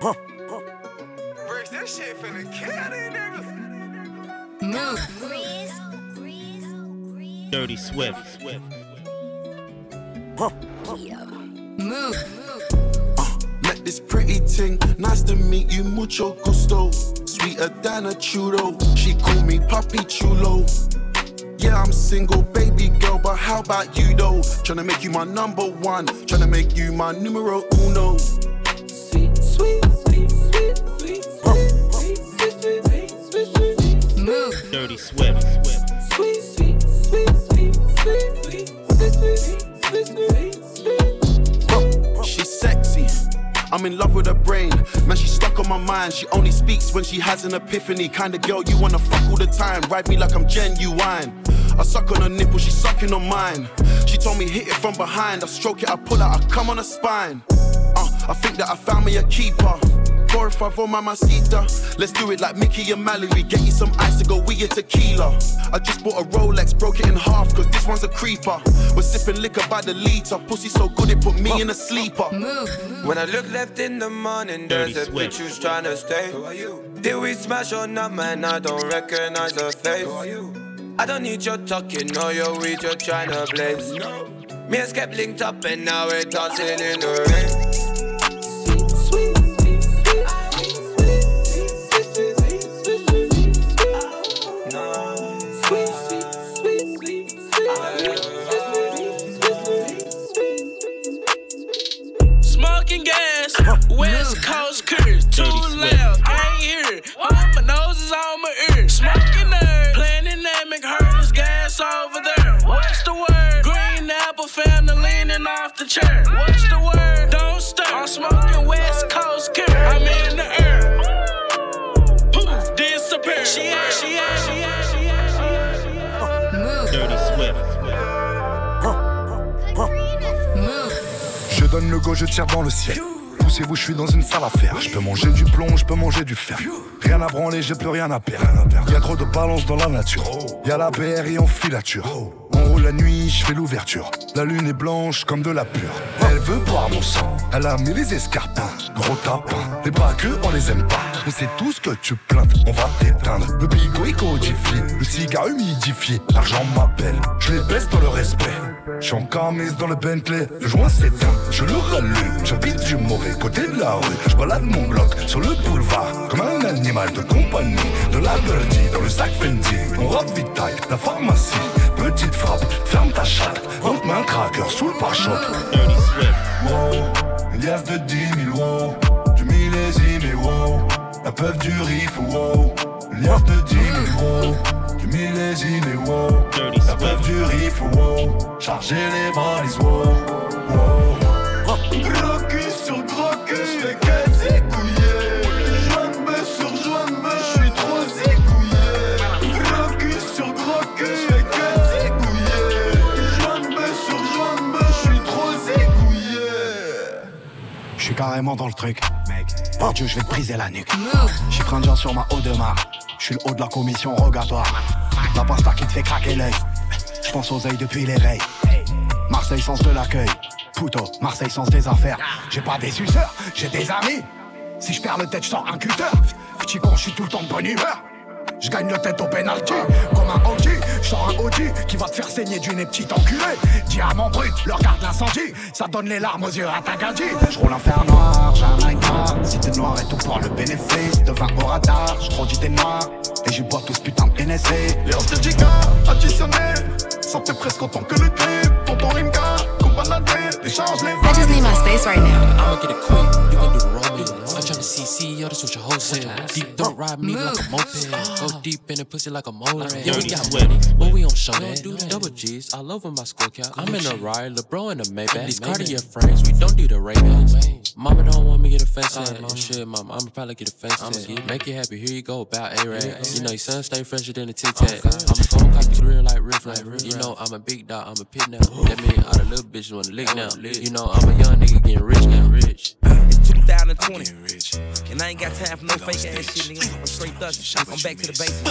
Huh. Bricks, that shit finna kill these niggas. Move. Dirty Swift. Huh. Move. Uh, met this pretty ting, nice to meet you, mucho gusto. Sweeter than a churro, she call me Papi Chulo. Yeah, I'm single, baby girl, but how about you though? Tryna make you my number one, tryna make you my numero uno. Sweet, sweet, sweet, sweet, sweet, sweet, sweet, sweet, Move. Dirty Swift. Sweet, sweet, sweet, sweet, sweet, sweet, sweet, sweet, sweet, sweet. She's sexy. I'm in love with her brain. Man, she's stuck on my mind. She only speaks when she has an epiphany. Kinda girl you wanna fuck all the time. Ride me like I'm genuine. I suck on her nipple, she's sucking on mine. She told me hit it from behind. I stroke it, I pull out, I come on her spine. Uh, I think that I found me a keeper. Four or five on mamacita. Let's do it like Mickey and Mallory. Get you some ice to go with your tequila. I just bought a Rolex, broke it in half, cause this one's a creeper. We're sipping liquor by the liter. Pussy so good it put me in a sleeper. When I look left in the morning, there's a bitch who's trying to stay. Who are you? Did we smash or not, man? I don't recognize her face. Who are you? I don't need your talking, no, yo, we just trying to blaze. Me and Skep linked up and now we're dancing in the rain. Chair. What's the word? Don't stir. I'm smoking West Coast curse. I'm in the air. Poof, disappear. She ain't, she ain't, she ain't, she ain't, she ain't, she ain't. Dirty Swift. Je donne le go, je tire dans le ciel poussez-vous, je suis dans une salle à faire. Je peux manger du plomb, je peux manger du fer. Rien à branler, j'ai plus rien à perdre. Y'a trop de balance dans la nature. Y'a la BRI en filature. La nuit, je fais l'ouverture. La lune est blanche comme de la pure. Elle veut boire mon sang. Elle a mis les escarpins. Gros tapin. Les pas que on les aime pas. On sait tout ce que tu plaintes. On va t'éteindre. Le bigot est. Le cigare humidifié. L'argent m'appelle. Je les baisse dans le respect. Je suis en camise dans le Bentley. Le joint s'éteint. Je le rallume. J'habite du mauvais côté de la rue. Je balade mon bloc sur le boulevard. Comme un animal de compagnie. De la birdie dans le sac Fendi. On ravitaille la pharmacie. Petite frappe, ferme ta chatte. Rentre un cracker sous le pare-choc. Wow, liasse de 10 000 wow. Du millésime et wow. La peuf du riff wow. Liasse de 10 000 wow. Du millésime et wow. La peuf du riff wow. Charger les valises wow. wow. Carrément dans le truc. Oh Dieu, je vais te briser la nuque. Chiffre indien sur ma haut de marque. Je suis le haut de la commission rogatoire. La pasta qui te fait craquer l'œil. Je pense aux ailes depuis l'éveil. Marseille sens de l'accueil. Puto, Marseille sens des affaires. J'ai pas des suceurs, j'ai des amis. Si je perds le tête, je un cutter. Petit con, je suis tout le temps de bonne humeur. Je gagne le tête au penalty, comme un OG. Je sors un OG qui va te faire saigner du nez petit enculé. Diamant brut, leur garde l'incendie. Ça donne les larmes aux yeux à ta gadji. Je roule un fer noir, j'ai un noir. Si t'es noir et tout pour le bénéfice de 20 au radar. Je trop t'es noir et j'y bois tout ce putain de NSA. Léon Giga, additionné. Sentais presque autant que le clip. Tonton Rimka, combanadé, décharge les I just need my space right now. I'ma get it quick, you can do the rolling. CC, yo, that's what your hoe said. Deep don't ride me like a moped. Go deep in the pussy like a motor. Yeah, we got money, but we don't show that. Double G's, I love when my score count. I'm in a ride, LeBron in a Maybach. These Cartier frames, we don't do the ray Mama don't want me to get a face oh, Shit, mama, I'ma probably get a tat. Make you happy, here you go, about A-Rad. You know, your son stay fresher than a Tic Tac. I'm gon' cop the grill like Riff Raff. You know, I'm a big dog, I'm a pit now. That mean all the little bitches wanna lick now. You know, I'm a young nigga getting rich now. Rich. It's 2020. And I ain't got time for no fake ass shit, nigga. I'm straight thug. I'm back to the basics.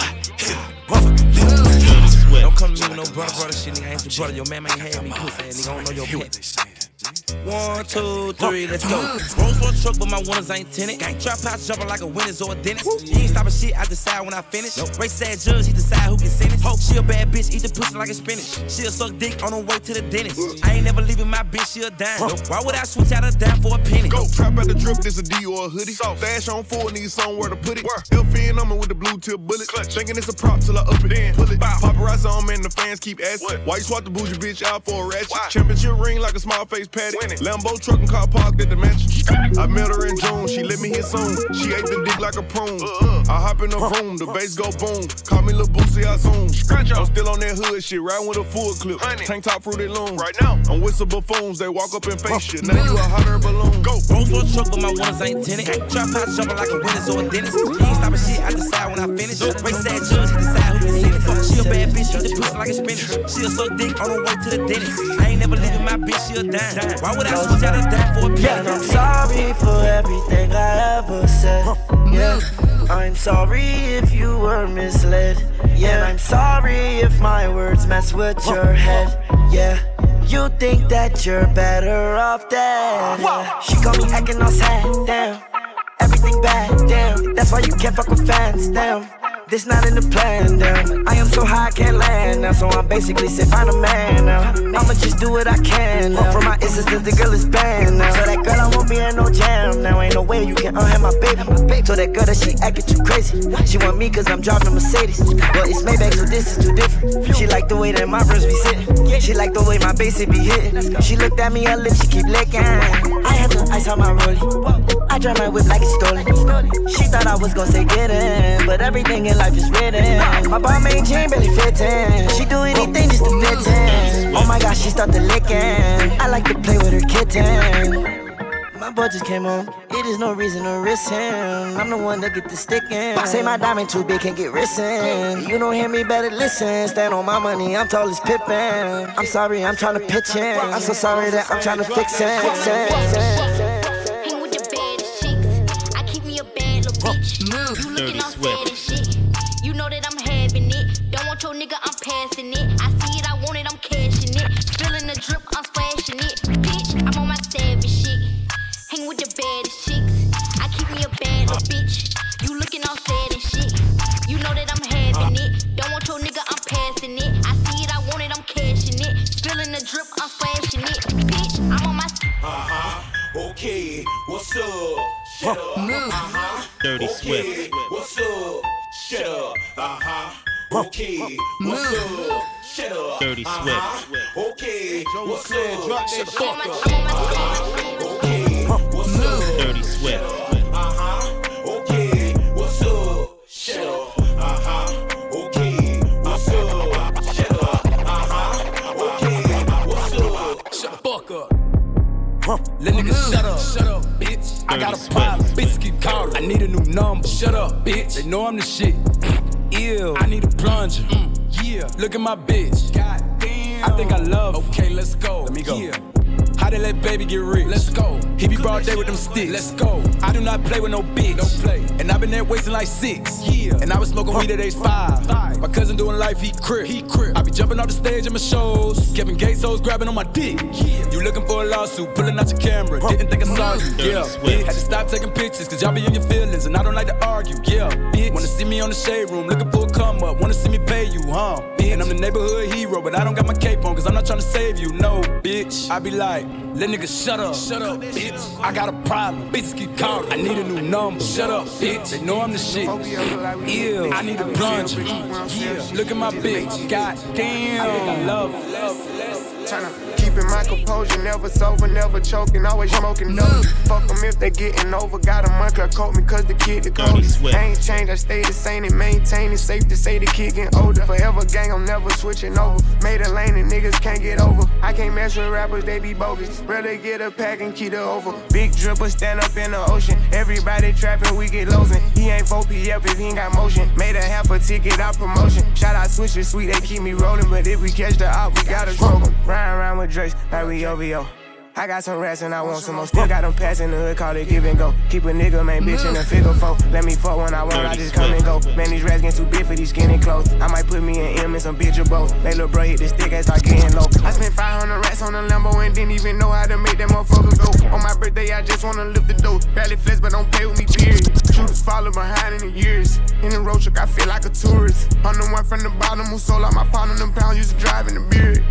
Don't come to me with no brother, brother shit, nigga. I ain't your brother. Your man ain't had me pussy, nigga. I don't know your bitch. One, two, three, let's go. Rolls Royce truck, but my winners ain't tinted. Gang trap house jumping like a winner's or a dentist. He ain't stopping shit, I decide when I finish. Race sad judge, he decide who can send sentence. Hope she a bad bitch, eat the pussy like a spinach. She'll suck dick on her way to the dentist. I ain't never leaving my bitch, she a dime. Why would I switch out a dime for a penny? Go trap at the drip, this a D or a hoodie. So, Dash on four, need somewhere to put it. LFN, I'm with the blue tip bullet. Thinking it's a prop till I up it. Then pull it. Paparazzi on me and the fans keep asking. Why you swap the bougie bitch out for a ratchet? Championship ring like a small face patty. Lambo truck and car parked at the mansion. I met her in June, she let me hit soon. She ate the dick like a prune. I hop in the room, the bass go boom. Call me Lil Boosie, I zoom. I'm still on that hood shit, riding with a full clip. Tank top fruity loom. Right now, I'm with some buffoons, they walk up and face shit. Now you a hotter balloon. Go. Rolls Royce truck, but my winners ain't tinted. Trap house jumping like a winner's or a dentist. He ain't stopping shit, I decide when I finish. Race sad judge, he decide who it. She a bad bitch, eat the pussy like a spinach. She'll suck dick on her way to the dentist. I ain't never leaving my bitch, she a dime. Why would I switch out a dime for a penny? Yeah, I'm sorry for everything I ever said. Yeah, I'm sorry if you were misled. Yeah, I'm sorry if my words mess with your head. Yeah. You think that you're better off dead. Yeah. She got me acting all sad, damn. Everything bad, damn. That's why you can't fuck with fans, damn. This not in the plan, damn. I am so high, I can't land now. So I'm basically say, find a man now. I'ma just do what I can now. From my insistence, the girl is banned now. So that girl, I won't be in no jam now. Ain't no way you can unhand my baby. So that girl that she acting too crazy. She want me cause I'm driving a Mercedes. Well, it's Maybach, so this is too different. She like the way that my verse be sitting. She like the way my bass it be hitting. She looked at me, her lips, she keep licking. I had to ice on my rollie. I drive my whip like it's stolen. She thought I was gonna say get in, but everything in life is written. My Balmain jean barely fitting. She do anything just to fit in. Oh my gosh, she start to licking. I like to play with her kitten. My just came home. It is no reason to risk him. I'm the one that get the sticking. Say my diamond too big, can't get risen. You don't hear me, better listen. Stand on my money, I'm tall as Pippin. I'm sorry, I'm trying to pitch in. I'm so sorry that I'm trying to fix it. Okay, what's up? Shut up. Dirty uh-huh. Okay, what's up? drop that Shut shit. fuck up. I'm. Okay, what's up? Dirty Swift. Uh huh. Okay, what's up? Shut up. Uh huh. Okay, what's up? Shut up. Uh huh. Okay, what's up? Shut the fuck up. Let niggas shut up. Shut up, bitch. I got a problem. Bitch keep calling. I need a new number. Shut up, bitch. They know I'm the shit. I need a plunger. Mm. yeah. Look at my bitch. God damn. I think I love. her. Okay, let's go. Let me go. Yeah. They let baby get rich? Let's go. He be broad day with them sticks. Let's go. I do not play with no bitch. Don't play. And I've been there wasting like six. Yeah. And I was smoking weed at age five. Five. My cousin doing life, he crip. He crip. I be jumping off the stage in my shows. Kevin Gates hoes grabbing on my dick. Yeah. You looking for a lawsuit, pulling out your camera. Didn't think I saw you. Yeah. Bitch. Had to stop taking pictures, cause y'all be in your feelings. And I don't like to argue. Yeah. Bitch. Wanna see me on the shade room, looking for a come up. Wanna see me pay you, huh? Bitch. And I'm the neighborhood hero, but I don't got my cape on, cause I'm not trying to save you. No, bitch. I be like, let niggas shut up. Shut up, bitch. I got a problem. Bitches keep calling. I need a new number. Shut up, bitch. They know I'm the shit. Ew. I need a plunger. Yeah. Look at my bitch. God damn. I love her. Tryna keeping my composure, never sober, never choking, always smoking dope. Fuck them if they getting over. Got a month, coat me cause the kid the Dirty coldest. Swift. I ain't changed, I stay the same and maintain it. Safe to say the kid getting older. Forever gang, I'm never switching over. Made a lane and niggas can't get over. I can't mess with rappers, they be bogus. Rather get a pack and keep it over. Big dripper stand up in the ocean. Everybody trapping, we get losing. He ain't 4PF if he ain't got motion. Made a half a ticket out promotion. Shout out Switcher Sweet, they keep me rolling. But if we catch the op, we gotta stroke 'em. Ride around with Drakes like we OVO. I got some rats and I want some more. Still got them pass in the hood, call it give and go. Keep a nigga, man, bitch in a figure four. Let me fuck when I want, I just come and go. Man, these rats getting too big for these skinny clothes. I might put me in M and some bitch or both. They little bro hit the stick and start getting low. I spent 500 rats on a Lambo and didn't even know how to make that motherfucker go. On my birthday, I just wanna lift the dough. Barely flex, but don't pay with me, period. Shooters follow behind in the years. In the road truck, I feel like a tourist. I'm the one from the bottom who sold out my pound on them pounds, used to drive in the beard.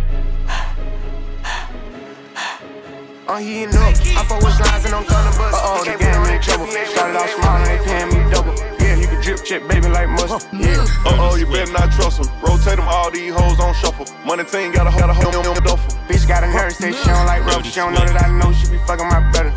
I'm heating up. I fuck with slides and I'm gonna bust. Uh oh, the game in trouble. Started off small and they paying me double. Yeah, you can drip check, baby, like mustard. Yeah. Uh oh, you better not trust them. Rotate them, all these hoes on shuffle. Money team got a got a hoe on the duffel. Bitch got a nurse, say she don't like rubber. She don't know that I know she be fucking my brother.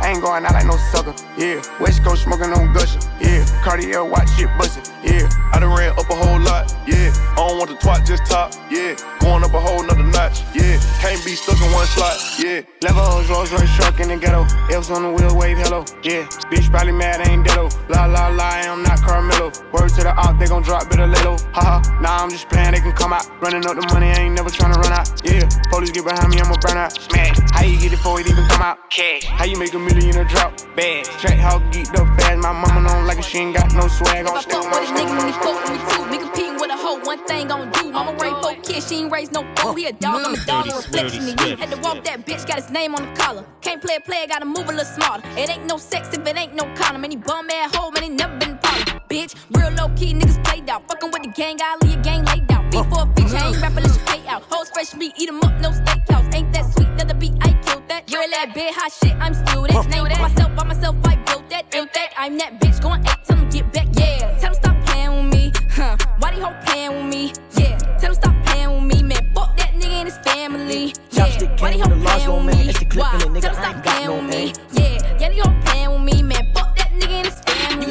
I ain't going out like no sucker. Yeah, West Coast smoking on gusher. Yeah, Cartier watch shit bustin'. Yeah, I done ran up a whole lot. Yeah, I don't want the twat, just top. Yeah, going up a whole nother notch. Yeah, can't be stuck in one slot. Yeah, Levels, Rolls Royce truck in the ghetto. Elves on the wheel, wave hello. Yeah, bitch probably mad, I ain't deado. Oh. La la la, I'm not Carmelo. Word to the op, they gon' drop bit of little. Haha, nah, I'm just playing, they can come out. Running up the money, I ain't never tryna run out. Yeah, police get behind me, I'ma burn out. Man, how you get it before it even come out? Cash. How you make a million a drop? Bad. Track how geeked up fast. My mama don't like it, she ain't got no swag. If I fuck with a nigga when he fuck with me too. Me competing with a hoe, one thing gon' do. Mama raised four kids, she ain't raised no four. He a dog, I'm a dog, a reflection of you. Had to walk that bitch, got his name on the collar. Can't play a player, gotta move a little smarter. It ain't no sex if it ain't no condom. Any bum ass hoe, man, he never been a problem. Bitch, real low key niggas played out. Fucking with the gang, I leave a gang laid out. Beat for a feature, ain't rapping, let you pay out. Hoes fresh meat, eat 'em up, no steakhouse. Ain't that sweet, another beat, I killed that. You're that big hot shit, I'm still that. Name it myself, by myself, I built that. In fact, I'm that bitch going eight, tell him get back, yeah. Tell him stop playing with me, huh? Why they hoe playing with me, yeah. Tell him stop playing with me, man. Fuck that nigga and his family, yeah. Why they hoe playing with me, why? Tell him stop playing with me,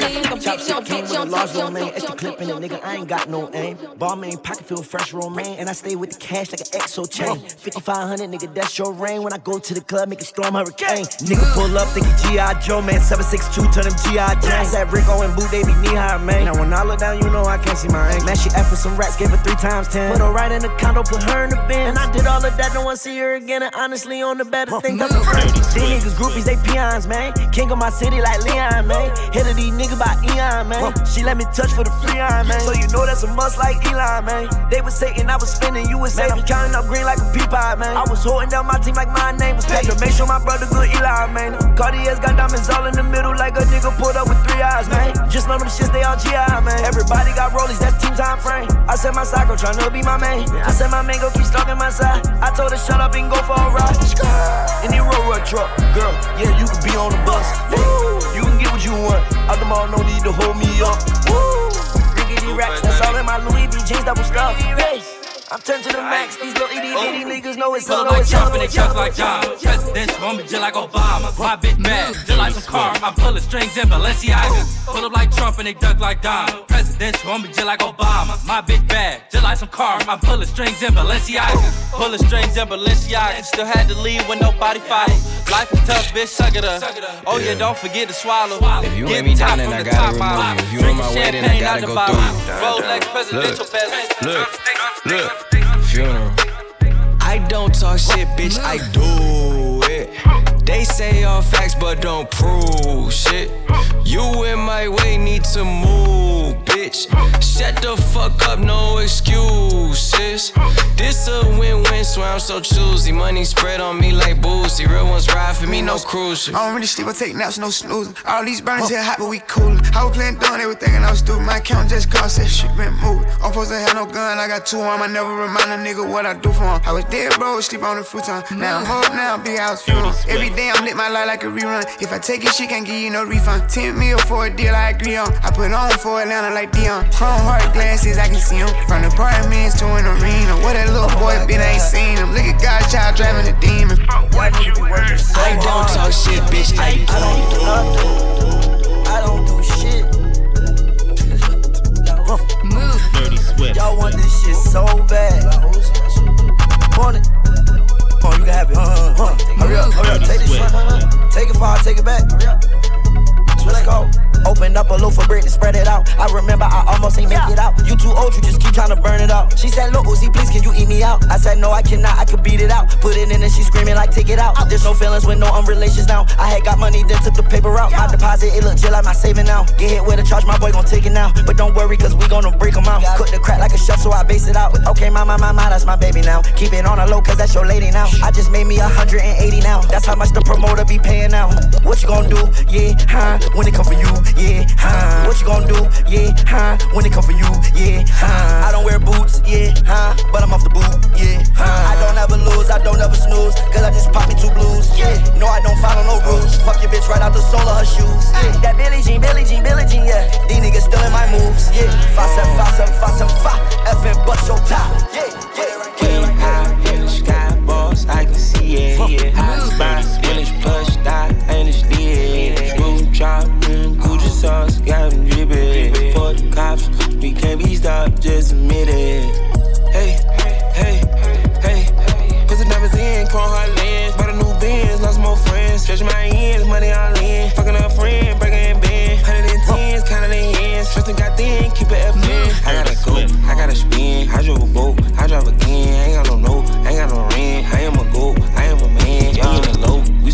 family. Chopstick came with a large romaine. It's the clip in it, nigga. I ain't got no aim. Balmain pocket feel fresh romaine. And I stay with the cash like an exo chain. 5500, nigga, that's your rain. When I go to the club, make it storm hurricane. Nigga pull up, think G.I. Joe, man. 762, turn him G.I. Jane. That Rico and Boo, they be knee high, man. Now when I look down, you know I can't see my aim. Man, she F for some rats, gave her three times ten. Put her right in the condo, put her in the bin. And I did all of that, no one see her again. And honestly, on the better things, I'm a friend. These niggas groupies, they peons, man. King of my city like Leon, man. Head of these niggas by Eon, man. She let me touch for the free on, man. So you know that's a must like Elon, man. They was saying I was spinning, you was saying I'm counting up green like a pea pie, man. I was holding down my team like my name was Taylor. Make sure my brother good Eli, man. Cartier's got diamonds all in the middle like a nigga pulled up with three eyes, man. Just know them shits, they all GI, man. Everybody got rollies, that's team time frame. I said my cycle tryna be my main. I said my man go keep stalking my side. I told her shut up and go for a ride. In the road road truck, girl, yeah, you can be on the bus. You what. Out the mall, no need to hold me up. Woo! Riggedy racks, that's all in my Louis V jeans, double stuff. Hey. I'm turned to the max. These little itty bitty oh. niggas know it's Pull up. like Trump and they truck like John. Presidents want me just like Obama. My bitch mad, just like some car. I'm pulling strings in Balenciaga. Pull up like Trump and they duck like Don. Presidents want me just like Obama. My bitch bad, just like some car. I'm pulling strings in Balenciaga. Pulling strings in Balenciaga. Still had to leave when nobody followed. Life is tough, bitch, suck it up. Oh yeah, don't forget to swallow. If you Get lay me down, then I gotta remove you. If you on my way, then I gotta go bottle. through Rolex presidential best. Look, look, funeral. I don't talk shit, bitch, I do it. They say all facts, but don't prove shit. You in my way, need to move, bitch. Shut the fuck up, no excuses. This a win-win, swear I'm so choosy. Money spread on me like boozy. Real ones ride for me, no cruise ship. I don't really sleep, I take naps, no snoozing. All these burners here hot, but we coolin'. I was playing doing everything and I was stupid. My account just cost that shit been moving. I'm supposed to have no gun, I got two on. I never remind a nigga what I do for him. I was dead, bro, sleep on the futon. Now I'm home, now big house funeral. Every day I'm lit my life like a rerun. If I take it, she can't give you no refund. 10 mil for a deal I agree on. I put on for Atlanta like Dion. Chrome heart glasses, I can see them. From the apartments to an arena. What that little boy been, I ain't seen him. Look at God's child driving a demon. Why nigga be working so I don't talk shit, bitch, I I don't do nothing. I don't do shit. Dirty Swift. Y'all want this shit so bad. Want it? Come on, you can have it. Uh, uh, uh. Hurry up, hurry up. Take this shit. Take it far, take it back. So let's go. Open up a loaf of bread and spread it out. I remember I almost ain't make it out. You too old, you just keep trying to burn it out. She said, Look, Uzi, please, can you eat me out? I said, No, I cannot, I could beat it out. Put it in and she screaming like, Take it out. There's no feelings with no unrelations now. I had got money, then took the paper out. My deposit, it look just like my saving now. Get hit with a charge, my boy gon' take it now. But don't worry, cause we gonna break them out. Cook the crack like a chef, so I base it out. Okay, my, my, my, my, that's my baby now. Keep it on a low, cause that's your lady now. I just made me 180 now. That's how much the promoter be paying now. What you gonna do? Yeah, huh? When it come for you, yeah, huh? What you gonna do? Yeah, huh? When it come for you, yeah, huh? I don't wear boots, yeah, huh? But I'm off the boot, yeah, huh? I don't ever lose, I don't ever snooze, cause I just pop me two blues, yeah. No, I don't follow no rules. Fuck your bitch right out the sole of her shoes, yeah. That Billie Jean, Billie Jean, Billie Jean, yeah. These niggas still in my moves, yeah. Five, seven, five, seven, five, seven, five. FN bust your top, yeah, yeah. Way high in the sky, boss, I can see it. High spot, when it's plush, die, cops, we can't be stopped, just admit it. Hey, hey, hey. Put the diamonds in, chrome hard lens. Bought a new Benz, lost more friends. Stretch my ends, money all in. Fucking a friend, breaking in. Hundred and tens, counting the ends. Stressing got thin, keep it FN. I gotta go, I gotta spin. I drove a boat, I drive again. I ain't got no note, I ain't got no rent. I am a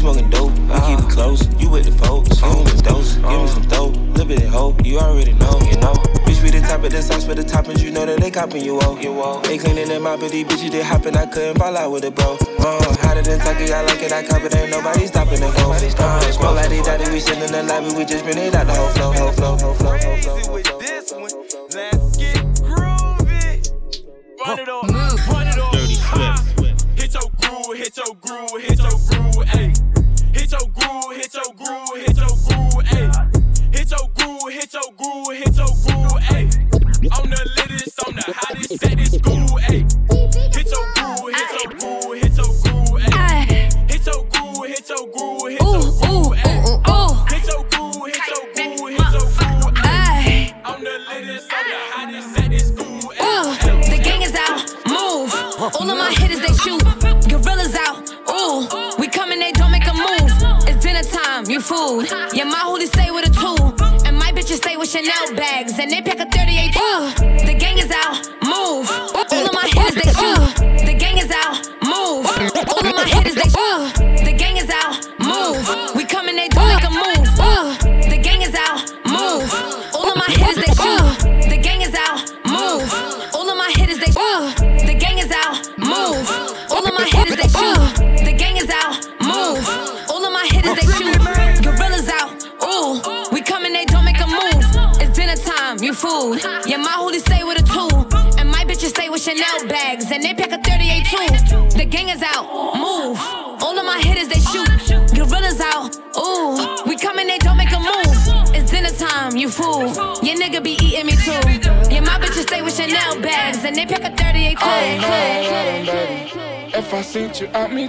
smoking dope. We keep it close, you with the folks. Give me the dose, give me some dope. Little bit of hope, you already know, you know. Bitch, we the top of the sauce for the toppings, you know that they copping you off. You off. They cleaning them out, but these bitches they hopping. I couldn't fall out with it, bro. Uh, hotter than Taki, I like it, I cop it, ain't nobody stopping it, go. Uh, smoke like they daddy, we sitting in the lobby, we just been it out the whole flow, whole flow, whole flow, whole flow. with this one. Let's get groovy. Run it up, run it up. Dirty Swift. Hit your groove, hit your groove, hit your groove, ayy. Hit your groove, hit your groove, hit your groove, ayy. Hit your groove, hit your groove, hit your groove, ayy. I'm the latest,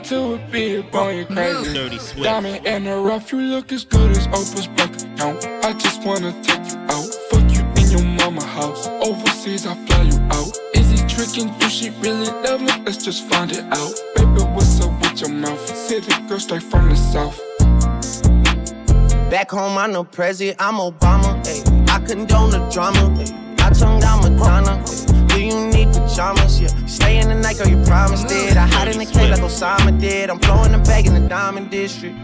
sent a out, me too would be upon you crazy. Dirty Swift. Diamond in the rough, you look as good as Oprah's bank account. I just wanna take you out, fuck you in your mama house. Overseas, I fly you out. Is he tricking? Do she really love me? Let's just find it out. Baby, what's up with your mouth? City girl straight from the south. Back home, I'm the president, I'm Obama. Ay. I condone the drama. Ay. I tongue down Madonna. Ay. Do you need pajamas? Yeah. Stay in the night, girl, you promised it. I hide in the cave like Osama did. I'm blowing the bag in the diamond district.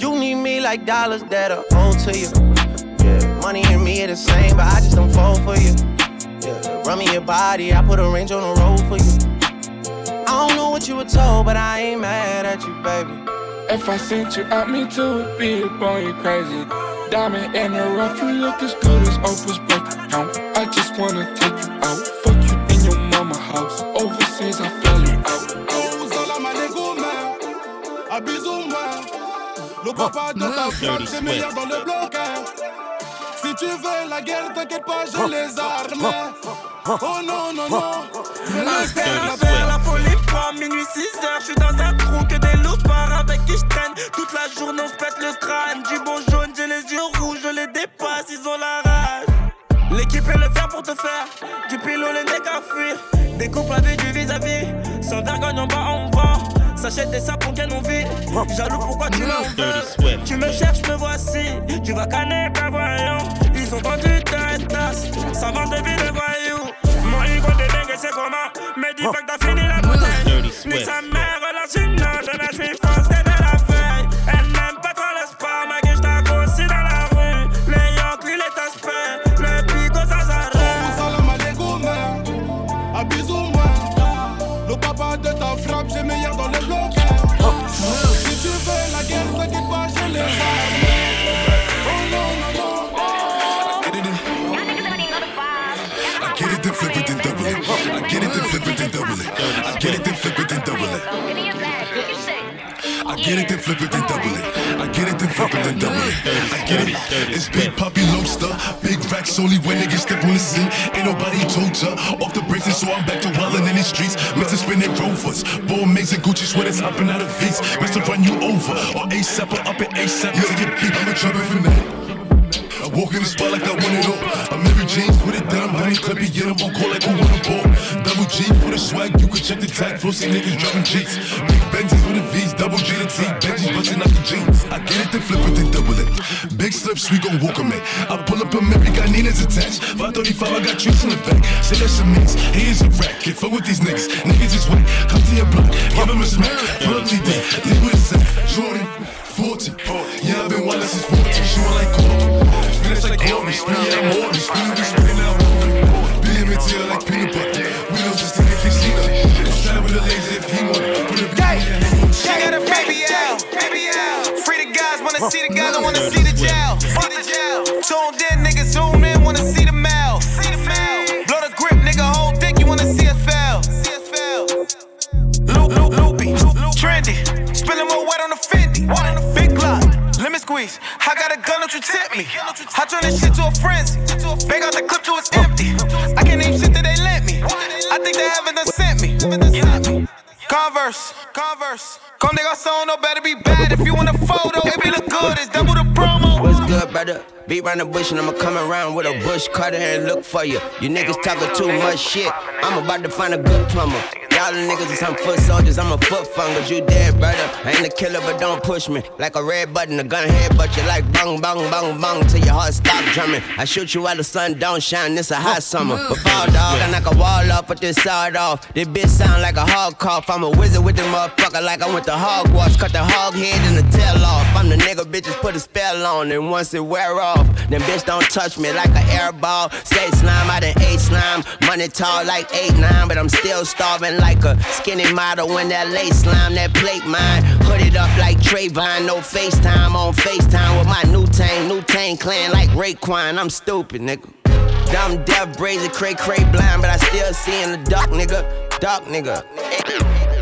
You need me like dollars that are owed to you. Yeah, money and me are the same, but I just don't fall for you. Yeah, run me your body, I put a range on the road for you. I don't know what you were told, but I ain't mad at you, baby. If I sent you out, me too would be upon you crazy. Diamond in the rough, you look as good as Oprah's account. I just wanna take you Overseas, I fly you out. Salam alaikum, abusons-moi. Le papa de ta c'est meilleur dans le bloc. hein. Si tu veux la guerre, t'inquiète pas, j'ai les armes. Oh non, non, non. Le faire, la la folie prend minuit 6 heures. Je suis dans un trou que des loups par avec qui je traîne. Toute la journée on se pète le crâne. Du bon jaune, j'ai les yeux rouges, je les dépasse, ils ont la rage. L'équipe est le fer pour te faire. Du pilon, les mecs à fuir. Des couples avec du vis-à-vis. Sans vergogne en bas, on vend. S'achète des sapons qu'elle nous vide. Jaloux, pourquoi tu m'en veux Tu me cherches, me voici. Tu vas canner, pas voyant. sont vendus de tasse. Ça vend des villes de voyous. Mon ego délingue, c'est comment? Mais dis pas que t'as fini la bouteille. Ni sa mère, la chine, je suis get it, then flip it, then double it. I get it, then flip it, then double it. I get it. It's big puppy lobster, big racks only when niggas step on the scene. Ain't nobody told ya. Off the braces, so I'm back to wildin' in the streets. Mr. spinning rovers, bull mates and Gucci sweaters hopping out of V's. Mr. run you over, or ASAP or up at ASAP. Yeah, get beat, I'm a trouble for. I walk in the spot like I want it all. I'm every jeans with it down, honey clippy, get them on call like who wanna ball. Double G for the swag, you can check the tag. Flossy niggas dropping G's. Big Benjis with the V's, double G to T. Benjis busting out the jeans. I get it, then flip it, then double it. Big slips, we gon' walk 'em in. I pull up a Mary, got Nina's attached. 535, I got trees in the back. Say that's a mix, he is a rat. Can't fuck with these niggas. Niggas just wait, come to your block, give him a smack. Pull up TD, leave with a set. Jordan, 40. Yeah, I've been wild since 40. She want like coke. Finish like Kobe, spin I'm Morty. Spin be spinning out moving. BM and like peanut butter. We don't just in the casino. Shine with a laser if he want it. Put a in your She got a baby out, baby out. Free the guys, wanna see the guys, I wanna see the jail. See the jail. Tuned in, niggas zoom in, wanna see the mail. See the mail. Blow the grip, nigga, hold dick, you wanna see us fail. See us fail. Loop, loop, loopy, trendy. Spilling more wet on the Fendi. Big Glock, lemon squeeze. I got a gun, don't you tip me. I turn this shit to a frenzy. Bang out the clip till it's empty. I can't name shit that they lent me. I think they haven't done sent me. Converse, Converse. Come nigga, song no better be bad. If you want a photo, it be look good. It's double the promo. What's good, brother? Beat round the bush and I'ma come around with a bush cutter and look for you. You niggas talking too much shit. I'm about to find a good plumber. Y'all the niggas is some foot soldiers, I'm a foot fungus. You dead, brother. I ain't a killer, but don't push me. Like a red button, a gun head, but you like bang, bang, bang, bang till your heart stop drumming. I shoot you while the sun don't shine, it's a hot summer. But fall dog, I knock a wall off with this sawed off. This bitch sound like a hog cough. I'm a wizard with the motherfucker like I went to Hogwarts. Cut the hog head and the tail off. I'm the nigga bitches put a spell on, and once it wear off, then bitch don't touch me like an air ball. Say slime, I done ate slime. Money tall like 8'9, but I'm still starving like a skinny model when that lace slime, that plate mine. Hooded up like Trayvon, no FaceTime on FaceTime with my new tang, Wu-Tang clan like Raekwon. I'm stupid, nigga. Dumb, deaf, brazy, cray, cray, blind, but I still see in the dark, nigga. Dark, nigga.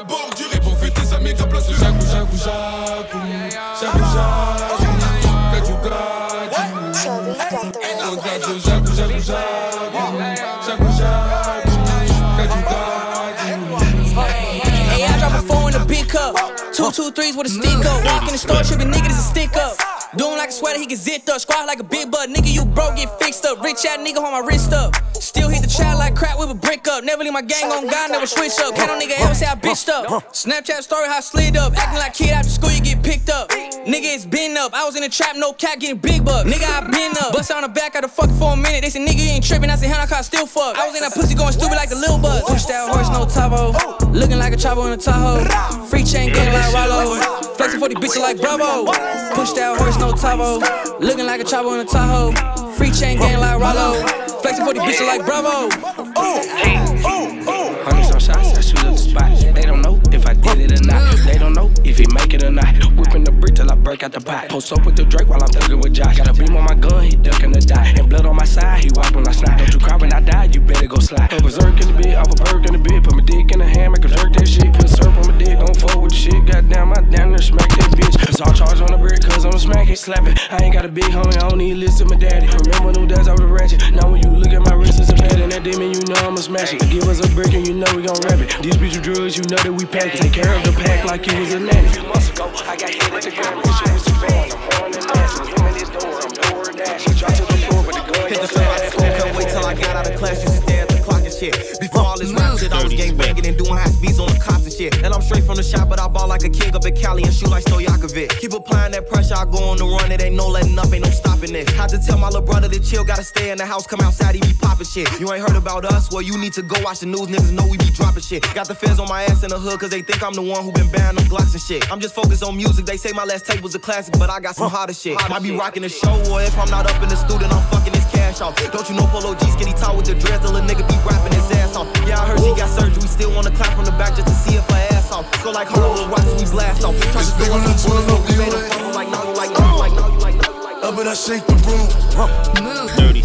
la bordure. Et pour fêter sa méga. Oh, I drop a four in a big cup. Two, two, threes with a stick up. Walk in the store, tripping nigga, this a stick up. Do him like a sweater, he get zipped up. Squat like a big butt. Nigga, you broke, get fixed up. Rich ass nigga, hold my wrist up. Still hit the child like crap with a brick up. Never leave my gang on God, never switch up. Can't no nigga ever say I bitched up. Snapchat story, how I slid up. Acting like kid after school, you get picked up. Nigga, it's been up. I was in the trap, no cap, getting big bucks. Nigga, I been up. Bust on the back of the fuck for a minute. They said, nigga, you ain't tripping. I said, hell, I caught still fuck. I was in that pussy going stupid like the little buzz. Push that horse, no Tavo. Oh. Looking like a chopper in a Tahoe. Free chain gang like Rollo. Flexing for these bitches like Bravo. Push that horse, no Tavo. Looking like a chopper in a Tahoe. Free chain gang like Rollo. Flexing for these bitches like Bravo. Hundred some shots, I shoot up the spot. They don't know if I it or not. They don't know if he make it or not. Whipping the brick till I break out the pot. Post up with the Drake while I'm thugging with Josh. Got a beam on my gun, he ducking the die. And blood on my side, he when I snap. Don't you cry when I die, you better go slide. Put berserk in the bed, off a perk in the bed. Put my dick in the hand, make a jerk that shit. Put syrup on my dick, don't fuck with the shit. Goddamn, I damn near smack that bitch. It's all charge on the brick, cause I'm smack it, slap it. I ain't got a big homie, I don't need to listen to my daddy. Remember them days I was ratchet. Now when you look at my wrist, it's a and that demon, you know I'ma smash it. Give us a brick and you know we gon' rap it. These bitch drugs, you know that we pack it. Take of the pack like it was a nanny. A few months ago, I got hit at the Grammy. This shit was too bad. I'm pouring the nasty. Him in his door, I'm door dash. Dropped to the floor, with the gun Hit the fast couldn't wait till I got out of class. Used to stare at the clock and shit. This rap shit, I was gang banging and doing high speeds on the cops and shit. And I'm straight from the shop, but I ball like a king up in Cali and shoot like Stojakovic. Keep applying that pressure, I go on the run. It ain't no letting up, ain't no stopping it. Had to tell my little brother to chill, gotta stay in the house, come outside, he be popping shit. You ain't heard about us? Well, you need to go watch the news, niggas know we be dropping shit. Got the feds on my ass in the hood, cause they think I'm the one who been banning them Glocks and shit. I'm just focused on music, they say my last tape was a classic, but I got some hotter shit. Might be rocking the show, or if I'm not up in the studio, I'm fucking his cash off. Don't you know Polo G skinny tall with the the little nigga be rapping his ass off. Yeah, I heard she got surgery, still wanna clap from the back just to see if her ass off. Go like Hollywood rocks, we blast off. Try to throw us some bullets, but we made a fumble like now you like now you like now you like now you like. Up and I shake the room. Move. Dirty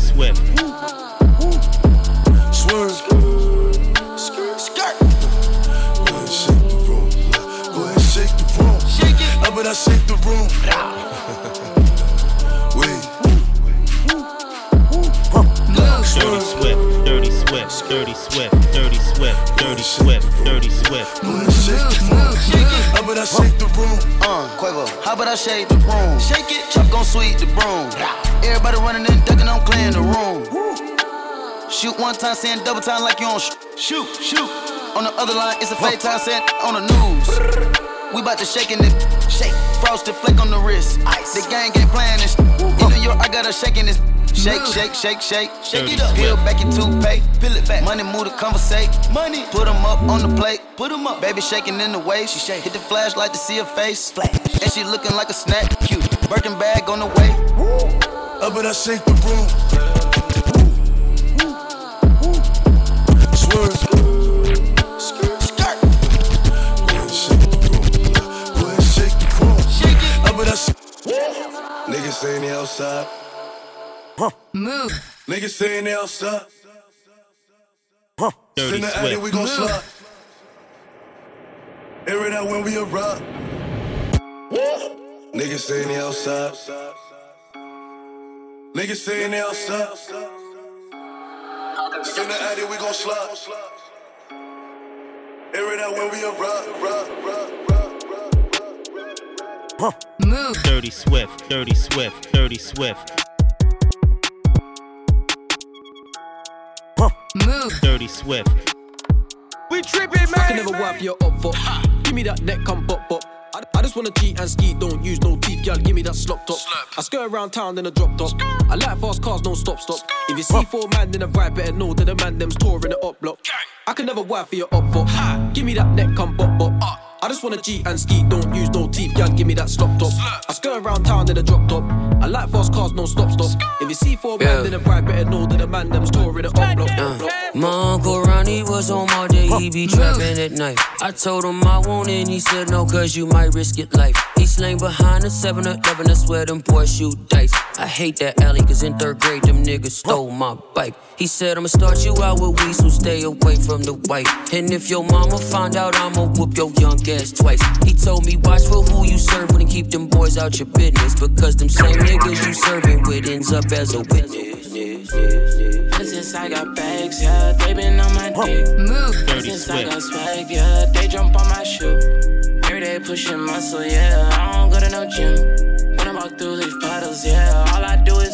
I shake the room? Shake it. Chuck gon' sweep the broom. Everybody running and ducking, I'm clearing the room. Shoot one time, saying double time like you on sh- shoot, shoot. On the other line, it's a fake time saying on the news. We bout to shake in it, shake. Frosted flake on the wrist. Ice. The gang ain't playing this. In New York, I got her shaking this. Shake, shake, shake, shake, shake it up. Peel back your toothpaste, peel it back. Money move to conversate. Money, put 'em up on the plate. Put 'em up. Baby shaking in the waist. She shake. Hit the flashlight to see her face. Flash. And she looking like a snack. Cute. Birkin bag on the way. Up and I shake the room. Swerve. Skirt. Go ahead, shake the room. Go ahead, shake the room. Shake it. Up and I shake. Niggas saying they outside. Move. Niggas saying they outside. Dirty In the alley, we Swift. gon' slide. Air it out when we arrive. Niggas saying they outside. Niggas saying they outside. In the alley, we gon' slide. Air it out when we arrive. Move. Dirty Swift. Dirty Swift. Dirty Swift. Move. Dirty Swift. We tripping, man. I can never wipe your up for. Give me that neck, come bop bop. I, just wanna cheat and ski, don't use no teeth, girl. Give me that slop top. I skirt around town, then I drop top. I like fast cars, no stop stop. If you see four man, then I ride, better know that the man them's touring the up block. I can never wipe for your up for. Give me that neck, come bop bop. I just wanna cheat and ski, don't use no teeth, girl. Give me that slop top. I skirt around town, then I drop top. I like fast cars, no stop stop. If you see four man, then I ride, better know that the man them's touring the up block. up. Uh, my uncle Ronnie was on my day, he be trapping at night. I told him I won't and he said no, cause you might risk your life. He slang behind the 7 Eleven, I swear them boys shoot dice. I hate that alley, cause in third grade, them niggas stole my bike. He said, I'ma start you out with weed, so stay away from the white. And if your mama find out, I'ma whoop your young ass twice. He told me, watch for who you serving and keep them boys out your business. Because them same niggas you serving with ends up as a witness. Since I got bags, yeah, they been on my dick. Move. Dirty Since I got Swift. swag, yeah, they jump on my shoe. Every day pushing muscle, yeah, I don't go to no gym. When I walk through these puddles, yeah, all I do is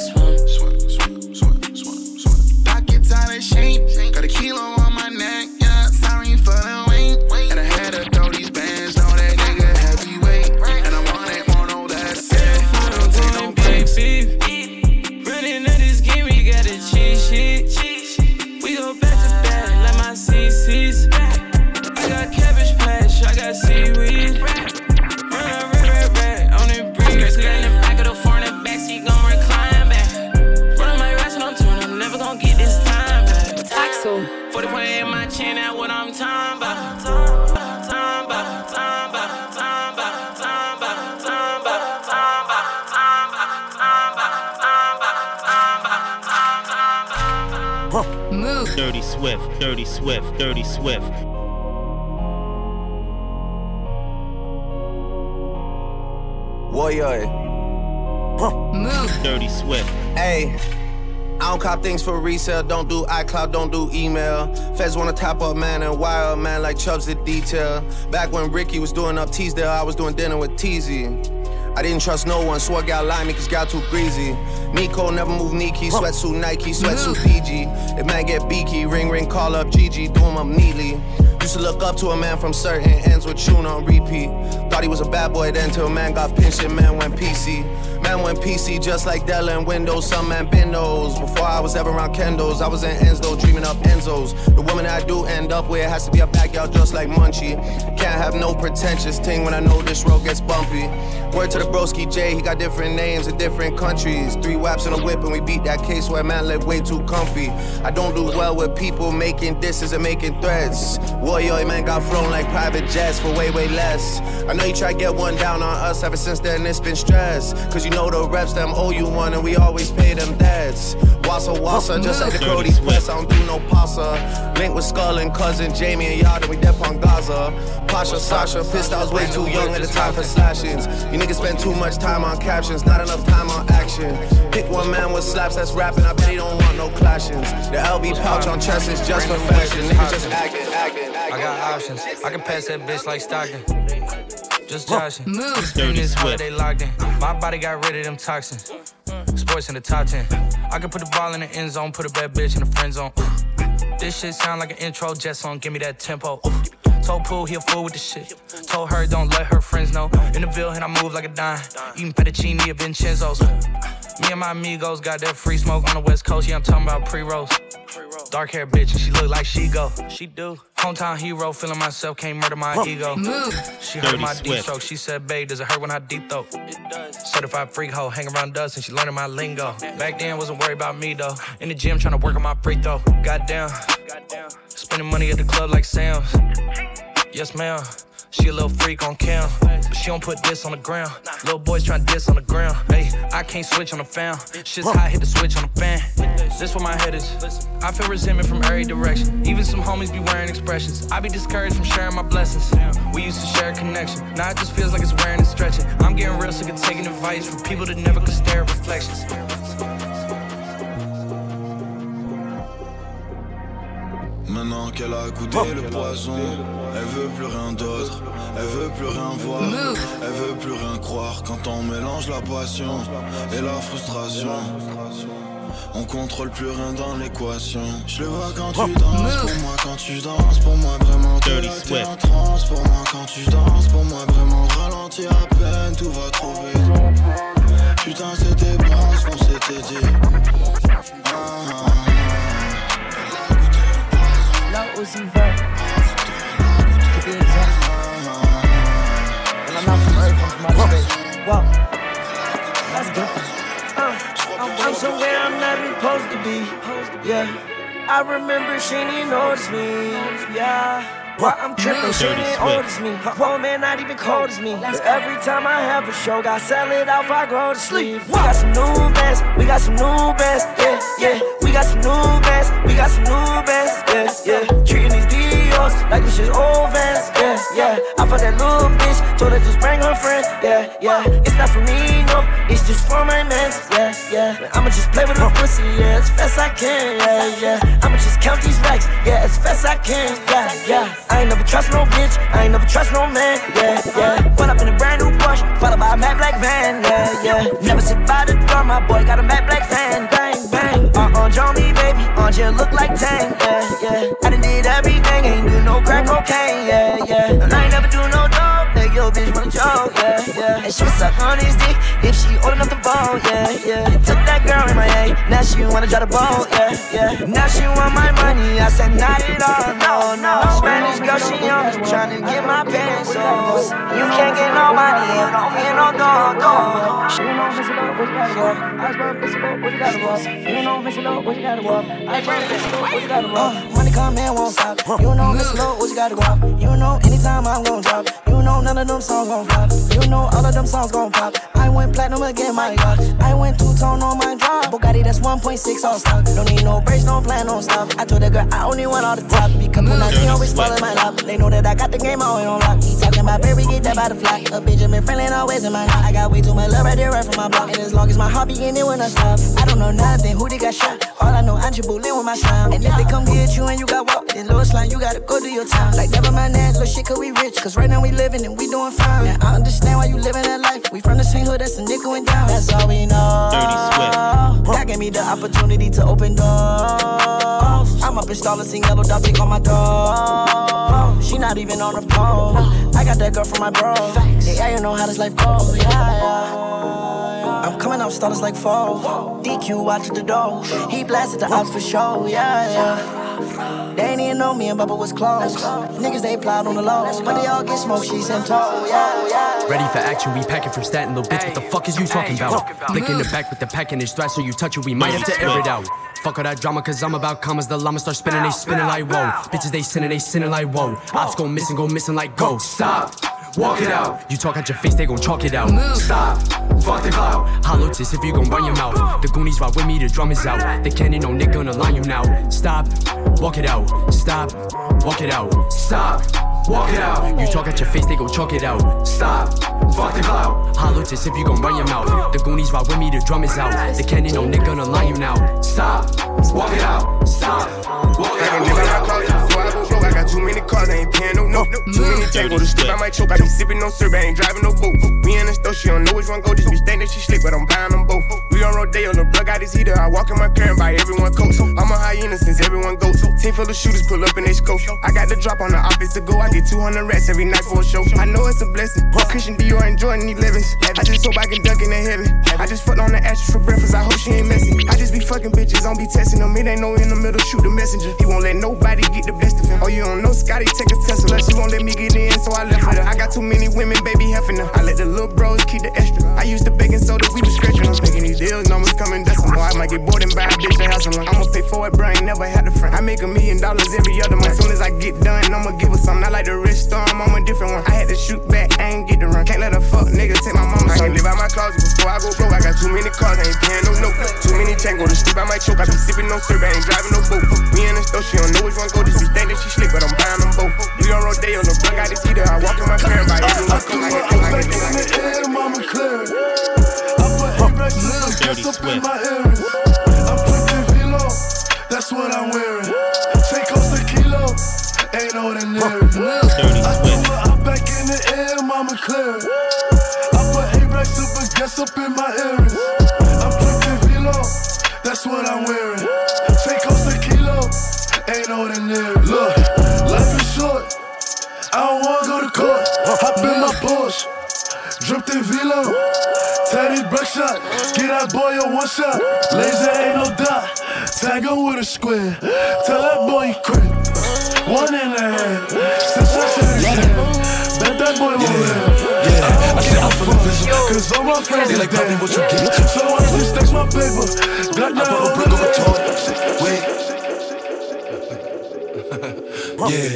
Dirty Swift, Dirty Swift, Dirty Swift. Warrior. Huh. Move. Dirty Swift. Hey. I don't cop things for resale, don't do iCloud, don't do email. Feds wanna top up man and wire man like Chubbs did detail. Back when Ricky was doing up Teasdale, I was doing dinner with Teasy. I didn't trust no one, so I got limey cause got too greasy. Nico never move Nike, sweatsuit Nike, mm-hmm. sweatsuit PG. If man get beaky, ring ring, call up GG, do him up neatly. Used to look up to a man from certain ends with tune on repeat. Thought he was a bad boy then till man got pinched and man went PC. Man went PC just like Dell and Windows, some man been those. Before I was ever around Kendos, I was in Enzo, dreaming up Enzos. The woman I do end up with has to be a backyard just like Munchie. Can't have no pretentious thing when I know this road gets bumpy. Word to the broski J, he got different names in different countries. Three waps in a whip and we beat that case where man lived way too comfy. I don't do well with people making disses and making threats. Warrior man got flown like private jets for way, way less. I know you try to get one down on us ever since then, it's been stress. Cause you know the reps, them owe you one and we always pay them debts. Wassa wassa, just like the Cody Press, I don't do no pasta. Link with Skull and cousin Jamie and Yada, we dep on Gaza. Pasha Sasha, pissed I was way too young at the time for slashings. You niggas spend too much time on captions, not enough time on action. Pick one man with slaps that's rapping, I bet he don't want no clashings. The LB pouch on chest is just for fashion, niggas just acting, acting, acting. I got options, I can pass that bitch like Stockton. Just joshing. Move. Dirty this holiday locked in. My body got rid of them toxins. Sports in the top 10. I can put the ball in the end zone, put a bad bitch in the friend zone. This shit sound like an intro jet song, give me that tempo. Told Pooh he a fool with the shit. Told her don't let her friends know. In the Ville and I move like a dime. Eating fettuccine at Vincenzo's. Me and my amigos got that free smoke on the west coast. Yeah, I'm talking about pre-rolls. Dark hair bitch, and she look like she go. She do. Hometown hero, feeling myself, can't murder my ego. Move. She heard Dirty my deep Swift. stroke. She said, babe, does it hurt when I deep throat? It does. Certified freak hoe, hang around us and she learning my lingo. Back then, wasn't worried about me though. In the gym, trying to work on my free throw. Goddamn. Spending money at the club like Sam's. Yes, ma'am. She a little freak on cam, but she don't put this on the ground. Little boys tryna diss on the ground. Hey, I can't switch on the fan. Shit's hot, hit the switch on the fan. This where my head is. I feel resentment from every direction. Even some homies be wearing expressions. I be discouraged from sharing my blessings. We used to share a connection. Now it just feels like it's wearing and stretching. I'm getting real sick of taking advice from people that never could stare at reflections. Maintenant qu'elle a goûté le poison, elle veut plus rien d'autre, elle veut plus rien voir, elle veut plus rien croire quand on mélange la passion et la frustration. On contrôle plus rien dans l'équation. Je le vois quand tu danses, pour moi quand tu danses, pour moi vraiment t'es là, en transe, pour moi quand tu danses, pour moi vraiment ralentir à peine, tout va trop vite. Putain c'était bon ce qu'on s'était dit. Ah, ah, Low Uzi To be exact. And I'm not from Earth, I'm from outer space. Whoa. That's different. Uh, I'm, I'm somewhere I'm not supposed to be. Yeah. I remember she didn't notice me. Yeah. Why I'm tripping, she Dirty didn't Swift. me. Poor man, not even cold as me. But every time I have a show, got sell it off, I go to sleep. We got some new bands, we got some new bands, yeah, yeah. We got some new bands, we got some new bands, yeah, yeah. Treating these Dios like this shit old vans, yeah, yeah. I fucked that little bitch, told her just bring her friend, yeah, yeah. It's not for me, no, it's just for my mans, yeah, yeah. I'ma just play with her pussy, yeah, as fast I can, yeah, yeah. I'ma just count these racks, yeah, as fast I can, yeah, yeah. I ain't never trust no bitch, I ain't never trust no man, yeah, yeah. Pull up in a brand new Porsche, followed by a matte black van, yeah, yeah. Never sit by the door, my boy got a matte black fan, bang, bang. Uh, on John B, baby, on just look like Tang, yeah, yeah. I done did everything, do no crack cocaine, yeah, yeah. And I ain't never do no make your bitch wanna choke, yeah, yeah. And she suck on his dick if she old enough to vote, yeah, yeah. Took that girl in my A, now she wanna try to boat, yeah, yeah. Now she want my money, I said not at all, no, no. Spanish girl, she on me, tryna get my pants pesos. You can't get no money, you don't get no dough, dough. She know a lot, what you gotta walk. I was born visible, what you gotta walk. You know a lot, what you gotta walk. I was born visible, what you gotta walk. Money come in, won't stop. You know it's low, what you gotta go up. You know anytime I'm gonna drop. You You know none of them songs gon' flop. You know all of them songs gon' pop. I went platinum again, my God. I went two tone on my drop. Bugatti, that's 1.6 all stock. Don't need no brakes, no plan, no stop. I told the girl I only want all the top. Because when I always fall in my lap. They know that I got the game always on lock. He talking about baby, get that by the fly. A Benjamin Franklin always in my heart. I got way too much love right there, right from my block. And as long as my heart beginning it when I stop. I don't know nothing, who they got shot. All I know, I'm Bulin with my sound. And if they come get you and you got walk, then Lord Slime, you gotta go do your time. Like never mind that little shit, cause we rich. Cause right now we living and we doing fine. Now I understand why you living that life. We from the same hood, that's a nickel and down. That's all we know. Dirty Swift. That gave me the opportunity to open doors. I'm up in Starless sing yellow dot take on my door. She not even on the pole. I got that girl from my bro. Yeah, yeah, you know how this life goes. Yeah, yeah. I'm coming up starters like four. DQ out to the door. He blasted the ops for show. Yeah, yeah. They ain't even know me and Bubba was close. Niggas they plot on the low, but they all get smoked. She's in tow. Yeah, yeah. Ready for action, we packing from Staten, little bitch. What the fuck is you talking about? Blick in the back with the pack and his threat, so you touch it, we might have to air it out. Fuck all that drama, cause I'm about commas. The llama start spinning, they spinning like whoa. Bitches they sinning, they sinning like whoa. Ops go missing, go missing like go. Stop. Walk it out. You talk out your face, they gon' chalk it out. Stop. Fuck the cloud. Hollow tips if you gon' run your mouth. The Goonies ride with me, the drum is out. They can't ain't no nigga gonna line you now. Stop. Walk it out. Stop. Walk it out. Stop. Walk it out. You talk at your face, they gon' chalk it out. Stop. Fuck the cloud. Hollow tips if you gon' run your mouth. The Goonies ride with me, the drum is out. They can't ain't no nigga gonna line you now. Stop. Walk it out. Stop. Walk it out. live in my got too many cars, I ain't paying no note. Too many tango to strip, I might choke. I be sipping no syrup, I ain't driving no boat. Me in the store, she don't know which one go. This bitch think that she slick, but I'm buying them both. On Rodeo, the plug got his heater. I walk in my car and buy everyone coats. I'm a hyena since everyone goes. Team full of shooters pull up in they scope. I got the drop on the office to go. I get 200 rats every night for a show. I know it's a blessing. Christian Dior and Jordan 11s. I just hope I can dunk in the heaven. I just fucked on the ashes for breakfast. I hope she ain't messy. I just be fucking bitches, don't be testing them. It ain't no in the middle, shoot the messenger. He won't let nobody get the best of him. Oh, you don't know Scotty, take a Tesla. She won't let me get in, so I left with her. I got too many women, baby, heffing her. I let the little bros keep the extra. I used the baking soda, we was scratching. I'm thinking these deals, numbers coming decimal. I might get bored and buy a bitch a house alone. I'ma pay for it, bro, I ain't never had a friend. I make a million dollars every other month. Soon as I get done, I'ma give her something. I like the rich storm, I'm a different one. I had to shoot back, I ain't get to run. Can't let a fuck nigga take my mama. I can't live out my closet before I go broke. I got too many cars, I ain't paying no note. Too many tango to sleep, I might choke. I be sipping no syrup, I ain't driving no boat. Me in the store, she don't know which one go. This bitch think that she slick, but I'm buying them both. We are all day on Rodeo, the plug got his heater. I walk in my car and vision. Cause all my friends are dead. What you get. So I just text my paper. Got that on brick over top. Wait. Yeah.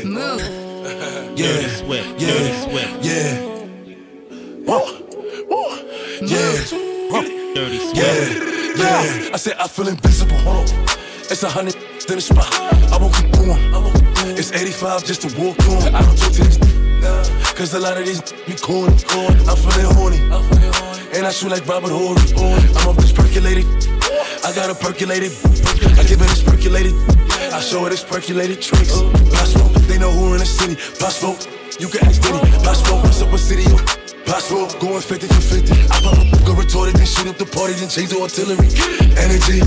Yeah. Dirty Swift. Dirty Swift. Yeah. Whoa. Whoa. Yeah. Dirty Swift. Yeah. Yeah. I said I feel invisible. Hold on. It's a hundred in the spot. I won't keep going. It's 85 just to walk on. I don't talk to this. Cause a lot of these be corny. I'm feeling horny. And I shoot like Robert Horry. I'm off this percolated. I got a percolated. I give it this percolated. I show it this percolated tricks. Possible, they know who in the city. Possible, you can ask Diddy. Possible, what's up with city? Possible, going 50 for 50. I pop up, go retorted, then shoot up the party, then change the artillery. Energy.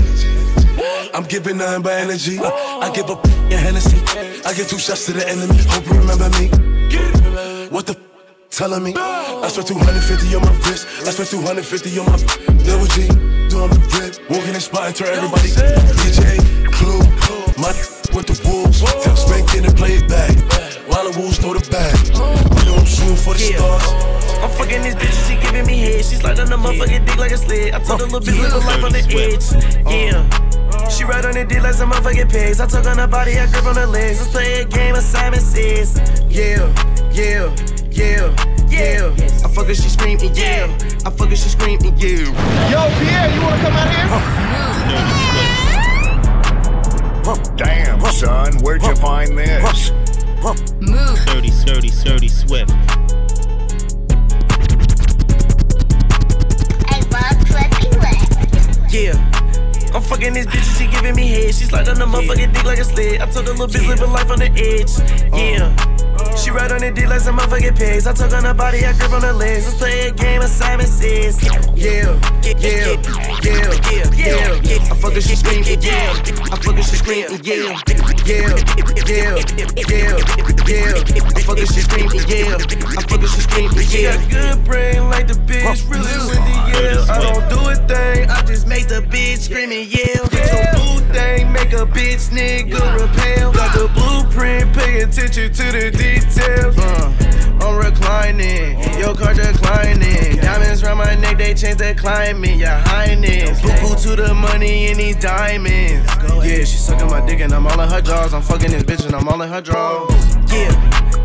I'm giving nothing but energy. Uh, I give a Hennessy. I get two shots to the enemy. Hope you remember me. What the telling me? I spent 250 on my wrist. I spent 250 on my double G. Doing the rip. Walking in spot and turn everybody. DJ, Clue. My with the wolves. Tell Spank in and play it back. While the wolves throw the bag. You know I'm shooting for the stars. I'm fucking this bitch and she giving me head. She slide on the motherfucking dick like a sled. I told her little bitch live a life on the edge. Yeah. She ride on the dick like some motherfucking pigs. I took on her body, I grip on her legs. Let's play a game of Simon Says. Yeah, yeah, yeah, yeah. I fuck her, she screaming, yeah. I fuck her, she screaming, yeah. Yo, Pierre, you wanna come out here? Damn, son, where'd you find this? Move. Dirty, dirty, dirty Swift. Yeah. I'm fucking this bitch and she giving me head. She slide on the motherfucking dick like a sled. I told her little bitch living life on the edge. Uh. Yeah. She ride on the dick like some motherfucking pigs. I took on her body, I grip on her legs. Let's play a game of Simon Says. Yeah, yeah, yeah, yeah, yeah. I fuck her, she scream, yeah. I fuck her, she scream, yeah, yeah, yeah, yeah, yeah. I fuck her, she scream, yeah. I fuck her, she scream, yeah. She got good brain like the bitch, really with the yeah. I don't do a thing, I just make the bitch screaming, yeah. Get your blue thing, make a bitch nigga repel. Got the blueprint, pay attention to the details. Uh, I'm reclining, uh. your car declining. Diamonds around my neck, they change the climate. Your highness, Buku to the money in these diamonds. Yeah, she sucking my dick and I'm all in her drawers. I'm fucking this bitch and I'm all in her drawers. Yeah.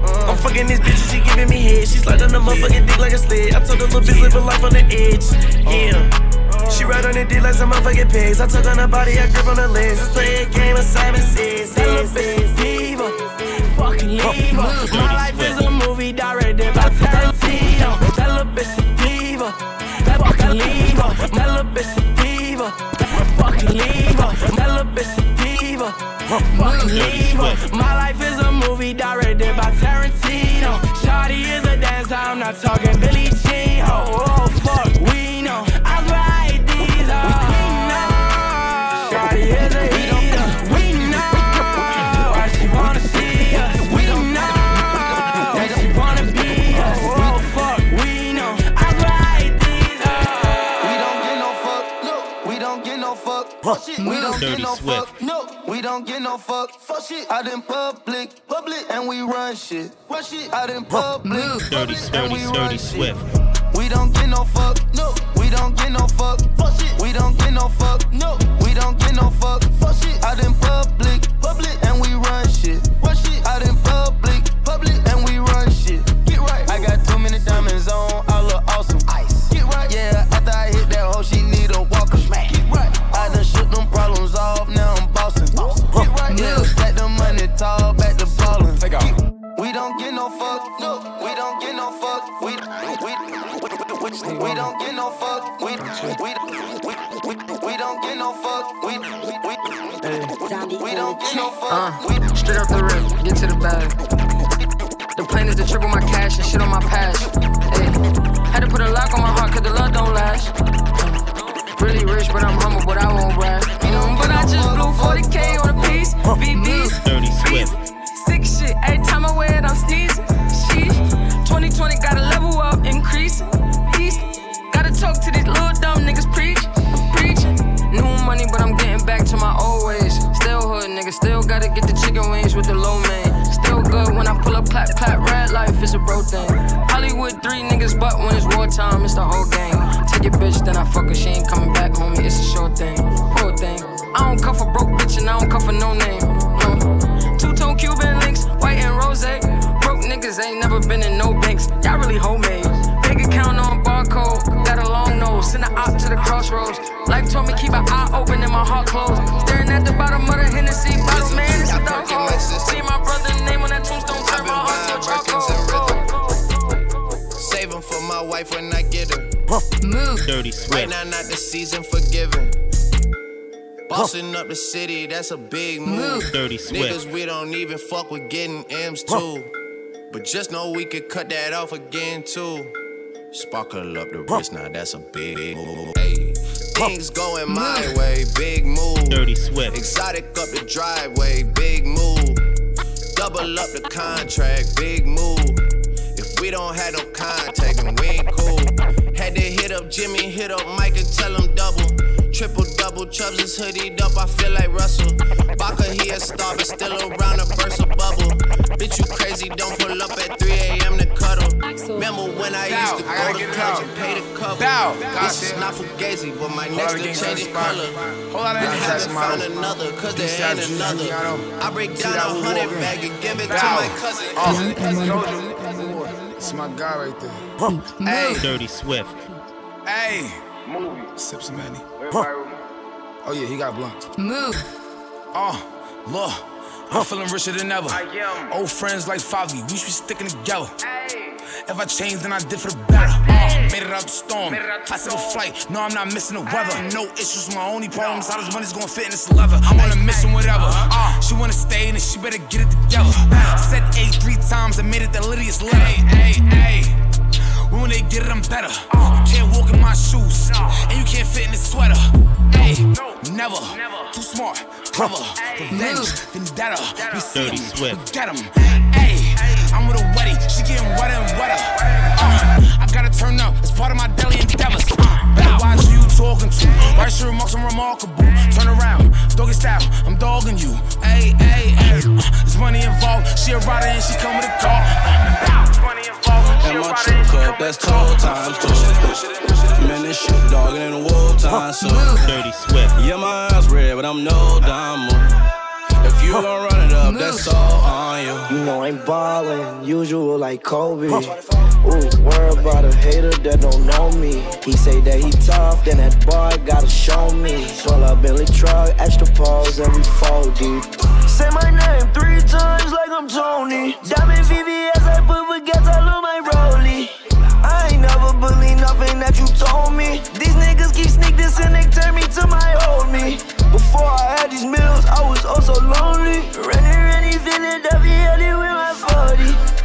Uh. I'm fucking this bitch and she giving me head. She slide on the motherfucking dick like a sled. I told her little bitch living life on the edge. Uh. Yeah. She ride on the dick like some motherfucking pigs. I took on her body, I grip on her legs. Let's play a game of Simon Says. Bitch diva, fucking leave her. My life is a movie directed by Tarantino. That little bitch a diva, that fucking leave her. That little bitch a diva, fucking leave her. That little bitch a diva, fucking leave her. My life is a movie directed by Tarantino. Shawty is a dancer, I'm not talking Billie Jean. Dirty get no Swift. fuck, no. We don't get no fuck. Fuck shit. Out in public, public, and we run shit. Run shit. Out in public, Dirty, public, and dirty, we dirty run shit. Swift. We don't get no fuck, no. We don't get no fuck, fuck shit. We don't get no fuck, no. We don't get no fuck, fuck shit. Out in public, public, and we run shit. Run shit. Out in public, public, and tall, back to ballin'. Take off. We don't get no fuck, no. We don't get no fuck. We we we, we don't get no fuck. We we we, we, we don't get no fuck. We we we, we don't get no fuck. Uh, straight up the rip, get to the bag. The plan is to triple my cash and shit on my past. Hey, your bitch, then I fuck her. She ain't coming back, homie. It's a short thing. Whole thing. I don't cuff a broke bitch and I don't cuff a no name. No. Two tone Cuban links, white and rose. Broke niggas ain't never been in no banks. Y'all really homemade. Big account on barcode, got a long nose. Send a op to the crossroads. Life told me keep an eye open and my heart closed. Staring at the bottom of the Hennessy bottle, man, it's a dark hole. See my brother's name on that tombstone, turn my heart to a charcoal. Save 'em for my wife when I get her. Move. Dirty Right now, not the season for giving. Bossing up the city, that's a big move. Dirty Swift. Niggas, we don't even fuck with getting M's too. But just know we could cut that off again too. Sparkle up the wrist, now that's a big move. Hey, things going my way, big move. Dirty Swift. Exotic up the driveway, big move. Double up the contract, big move. If we don't have no contact, then we ain't cool. Had to hit up Jimmy, hit up Mike and tell him double. Triple double, Chubbs is hoodied up, I feel like Russell. Baka, he a star, but still around a burst of bubble. Bitch, you crazy, don't pull up at 3 a.m. to cuddle. Remember when I used to go to clubs and pay the cover? This is not fugazi, but my next to change the color. I haven't found another, cause there ain't another. I break down a hundred bag and give it to my cousin. It's my guy right there. Huh. Hey. Dirty Swift. Hey. Sip some Manny. Oh yeah, he got blunts. Move. Oh, look. I'm feeling richer than ever. I am. Old friends like Favi, we should be sticking together. If I change, then I did for the better. Uh, made it out the storm. I said a flight. No, I'm not missing the weather. No issues. My only problem is how this money's gonna fit in this leather. I'm on a mission, whatever. Uh, she wanna stay, and she better get it together. Said A three times, I made it the Lydia's letter. Hey, hey, hey. When they get it, I'm better. You can't walk in my shoes, and you can't fit in this sweater. Hey, never. Too smart, clever. Revenge, vendetta. We see Dirty 'em, Swift. we get 'em. Hey, She getting wetter and wetter. Uh, I gotta turn up. It's part of my daily endeavors. Uh, better watch who you talking to. Write your remarks, I'm remarkable. Turn around, doggy style. I'm dogging you. Hey, hey, hey. Uh, there's money involved. She a rider and she come with a car. Uh, money involved. And my trip cup, that's toll times two. Man, this shit dogging in the war time, so. Dirty sweat. Yeah, my eyes red, but I'm no diamond. If you gon' run it up, that's all on you. You know I'm ballin', usual like Kobe. Ooh, worry about a hater that don't know me. He say that he tough, then that boy gotta show me. Pull up Billy truck, extra pause, and we fall deep. Say my name three times like I'm Tony. Diamond VVS, I put baguettes all on my rollie. I ain't never believe nothing that you told me. These niggas keep sneak this and they turn me to my old me. Before I had these meals, I was oh also lonely. Renny, Renny, feeling W with my 40.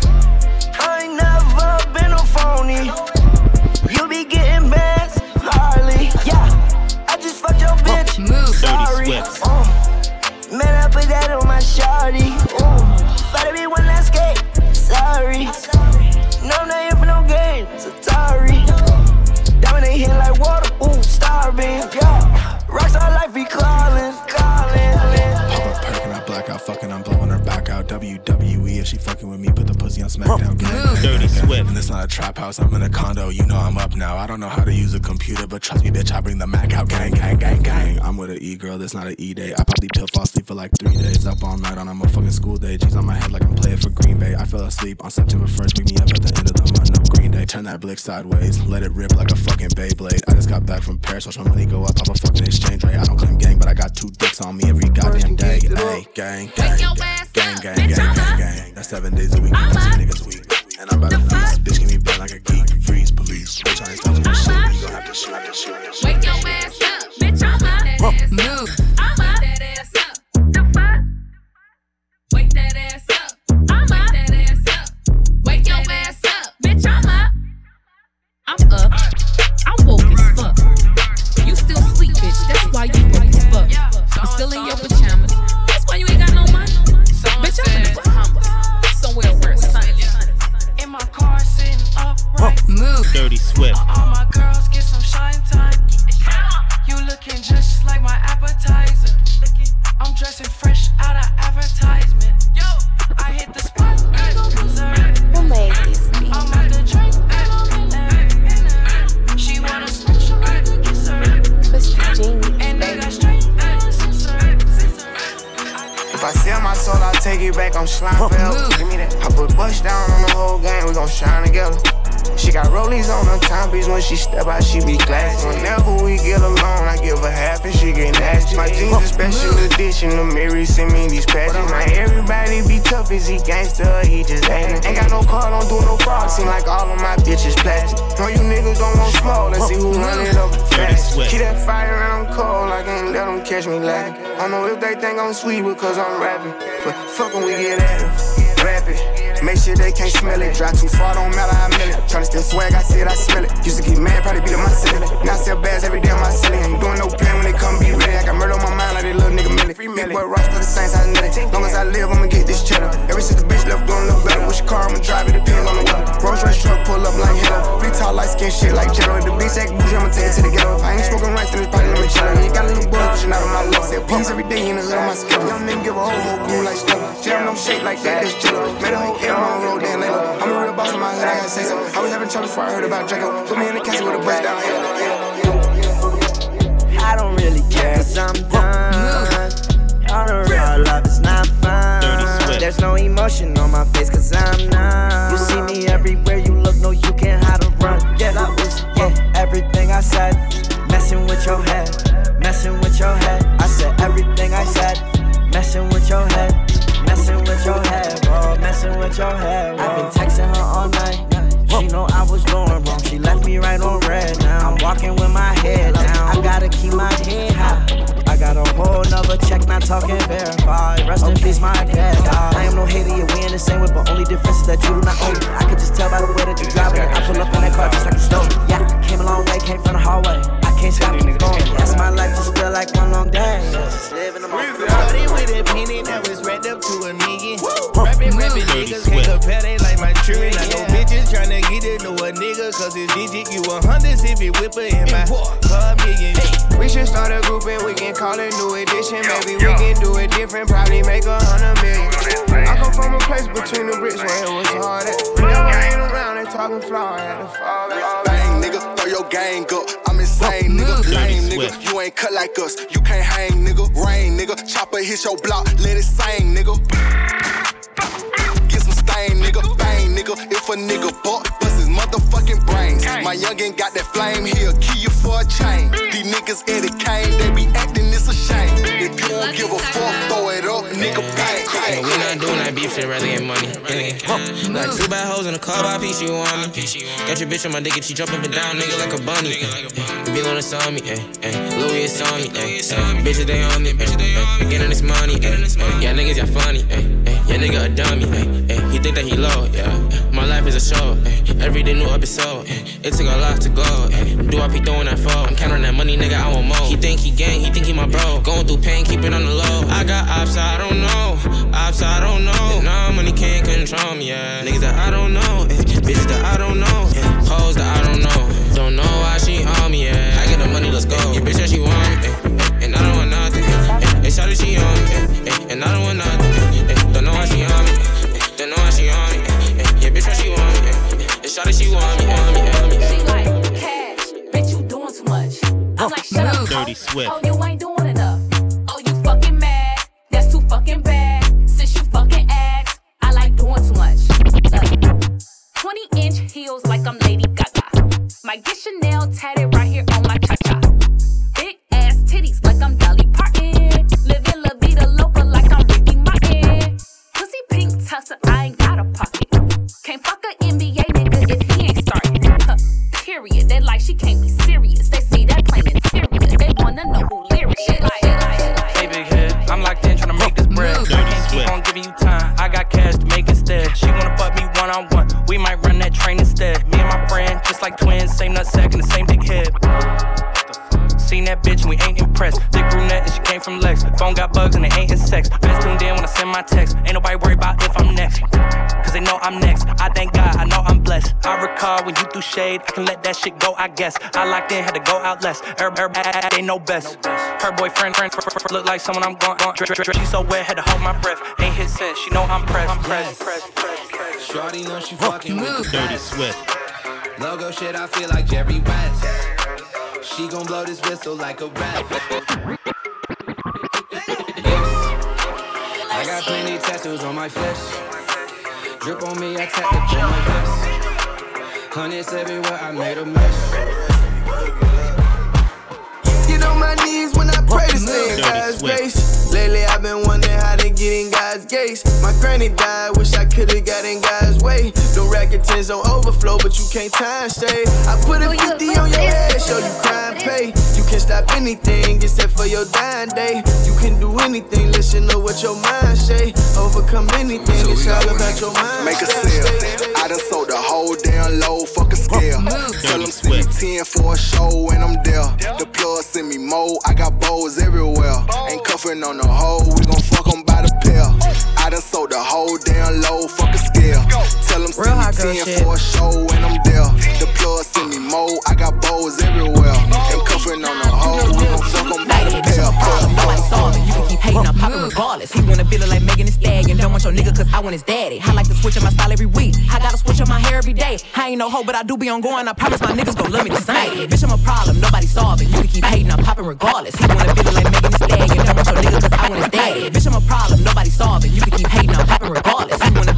Computer, but trust me, bitch, I bring the Mac out. Gang, gang, gang, gang. I'm with an E girl, that's not an E day. I probably pill fall asleep for like three days. Up all night on a motherfucking school day. G's on my head like I'm playing for Green Bay. I fell asleep on September 1st, wake me up at the end of the month. No Green Day. Turn that blick sideways, let it rip like a fucking Beyblade. I just got back from Paris, watch my money go up, off a fucking exchange rate. I don't claim gang, but I got two dicks on me every goddamn day. Hey, gang, gang, gang, gang, gang, gang, gang, gang. That's seven days a week, that's niggas a week. And I'm about to feast, bitch, give me bent like a geek. Freeze, police, bitch, I ain't touching this shit. Wake your ass take back on Schleinfeld. Give me that. I put bust down on the whole gang, we gon' shine together. She got rollies on her timepiece when she step out, she be classy. Whenever we get alone, I give her half and she get nasty. My jeans a special edition, the Mary send me these patches. Now everybody be tough, is he gangster, he just ain't. Ain't got no car, don't do no fraud, seem like all of my bitches plastic. No, you niggas don't want smoke, let's see who run it up fast. Keep that fire and I'm cold, I can't let them catch me lacking. I don't know if they think I'm sweet because I'm rapping, but fuck when we get at it. It. Make sure they can't smell it. Drive too far, don't matter how mill it. Tryna steal swag, I said I smell it. Used to get mad, probably beat up my silly. Now I sell bags every day on my silly. Ain't doing no plan when they come be ready. I got murder on my mind like that little nigga Millie. Big boy Ross for the Saints, I know it. Long as I live, I'ma get this cheddar. Ever since the bitch left, doing a little better. Which car I'ma drive, it depends on the weather. Rolls Royce truck pull up like hello. Free tall, light skin shit like. If the bitch act bougie, I'ma take it to the ghetto. If I ain't smoking right, then it's probably limoncello. You ain't got a little but you're not on my level. Sell peas every day in the hood on my schedule. Young nigga give a whole whole cool like stuff. Jam no shake like that, that's jello. Made a whole M on the road, then Layla. I'm a real boss in my hood, I gotta say so. I was having trouble before I heard about Draco. Put me in the castle with a bust down. I don't really care, cause I'm done. All the real love is not fun. There's no emotion on my face, cause I'm not. You see me everywhere you look, no, you can't hide or run. Yeah, I was, yeah, everything I said, messing with your head, messing with your head. I said everything I said, messing with your head, messing with your head, bro, messing with your head. I've been texting her all night. She know I was going wrong. She left me right on red now. I'm walking with my head down. I gotta keep my head high. I got a whole nother check, not talking verified. Rest in peace, my dad. I am no hater, yeah, we in the same way, but only difference is that you do not own it. I could just tell by the way that you drive it. I pull up in that car just like you stole it. Yeah, came a long way, came from the hallway. I can't stop keep going. That's my life, just feel like one long day. Just living the moment. Started with a penny that was wrapped up to a million. Rapping, rapping niggas can't compare, they like my children. I know bitches tryna get to know a nigga, cause it's digit. You a hundred if it whipper in my car million. We should start a group and we can call it New Edition. Maybe we can do it different, probably make a hundred million. I come from a place between the bricks where it was hard at. Whenever I ain't around, they talking flaw, I had to fall back. Bang, nigga, throw your gang up. I'm insane, nigga. Lame, nigga. You ain't cut like us. You can't hang, nigga. Rain, nigga. Chopper hit your block, let it sing, nigga. Get some stain, nigga. Bang, nigga. If a nigga buck, bust his motherfucking brains. My youngin' got that flame, he'll kill you for a chain. These niggas in the Kane, they be acting it's a shame. If you don't give a fuck, throw it up, nigga. Bang, Yeah, we not doing that beef shit, rather get money. Yeah. Got two bad hoes in the car by piece, you want me? Got your bitch on my dick and she jump up and down, nigga, like a bunny. Yeah. Be on it's on me, eh, eh. Louis it's on me, eh, eh. Bitches they on me, eh, eh. Getting this money, eh, eh. Yeah, niggas y'all funny, eh, eh. Yeah, nigga a dummy, eh, eh. He think that he low, yeah. My life is a show, eh. Every day new episode, eh. It took a lot to go, eh. Do I be throwing that phone? I'm counting that money, nigga, I want more. He think he gang, he think he my bro. Going through pain, keep it on the low. I got ops, I don't know. Ops, I don't know. Nah, money can't control me, yeah. Niggas that I don't know, eh. Bitches that I don't know, yeah. Hoes that I don't know. Don't know why she on me, yeah. I get the money, let's go. Your bitch said she want me, eh, eh, and I don't want nothing. Eh, shawty, she on me, eh, eh, and I don't want nothing. Shawty, she want me, want me, want me. She like cash, bitch, you doing too much. I'm like, shut up, Dirty. Swift. Oh, you ain't doing threw shade, I can let that shit go, I guess. I locked in, had to go out less. Her, her, they know best. Her boyfriend, friend, friend, friend, look like someone I'm going, going. Drip, drip, drip. She so wet, had to hold my breath. Ain't hit since, she know I'm pressed. I'm pressed, pressed, pressed, pressed. Shorty know she fucking with the Dirty Swift. Logo shit, I feel like Jerry West. She gon' blow this whistle like a rat. I got plenty tattoos on my flesh. Drip on me, I tap it on my vest. Hundreds everywhere, I made a mess. Get on my knees when I pray to stay in God's grace. Lately I've been wondering how to get in God's gates. My granny died, wish I could've got in God's way. The record tens don't overflow, but you can't time stay. I put a 50 on your head, show you crime pay. You can stop anything except for your dying day. You can do anything, listen to what your mind say. Overcome anything, it's all about your mind. Make a sale. I done sold the whole damn low, fuck a scale. Tell them me 10 for a show and I'm there. The plug send me more, I got bows everywhere. Ain't cuffing on the hoe, we gon' fuck 'em by the pair. I done sold the whole damn low, fuck a scale. Tell them send me 10 shit. for a show and I'm regardless. He wanna build it like Megan Thee Stallion. Don't want your nigga cause I want his daddy. I like to switch up my style every week. I gotta switch up my hair every day. I ain't no hoe, but I do be on going. I promise my niggas gon' love me the same. Bitch, I'm a problem, nobody solve it. You can keep hating, I'm popping regardless. He wanna build it like Megan Thee Stallion. Don't want your nigga cause I want his daddy. Bitch, I'm a problem, nobody solve it. You can keep hating, I'm popping regardless. He wanna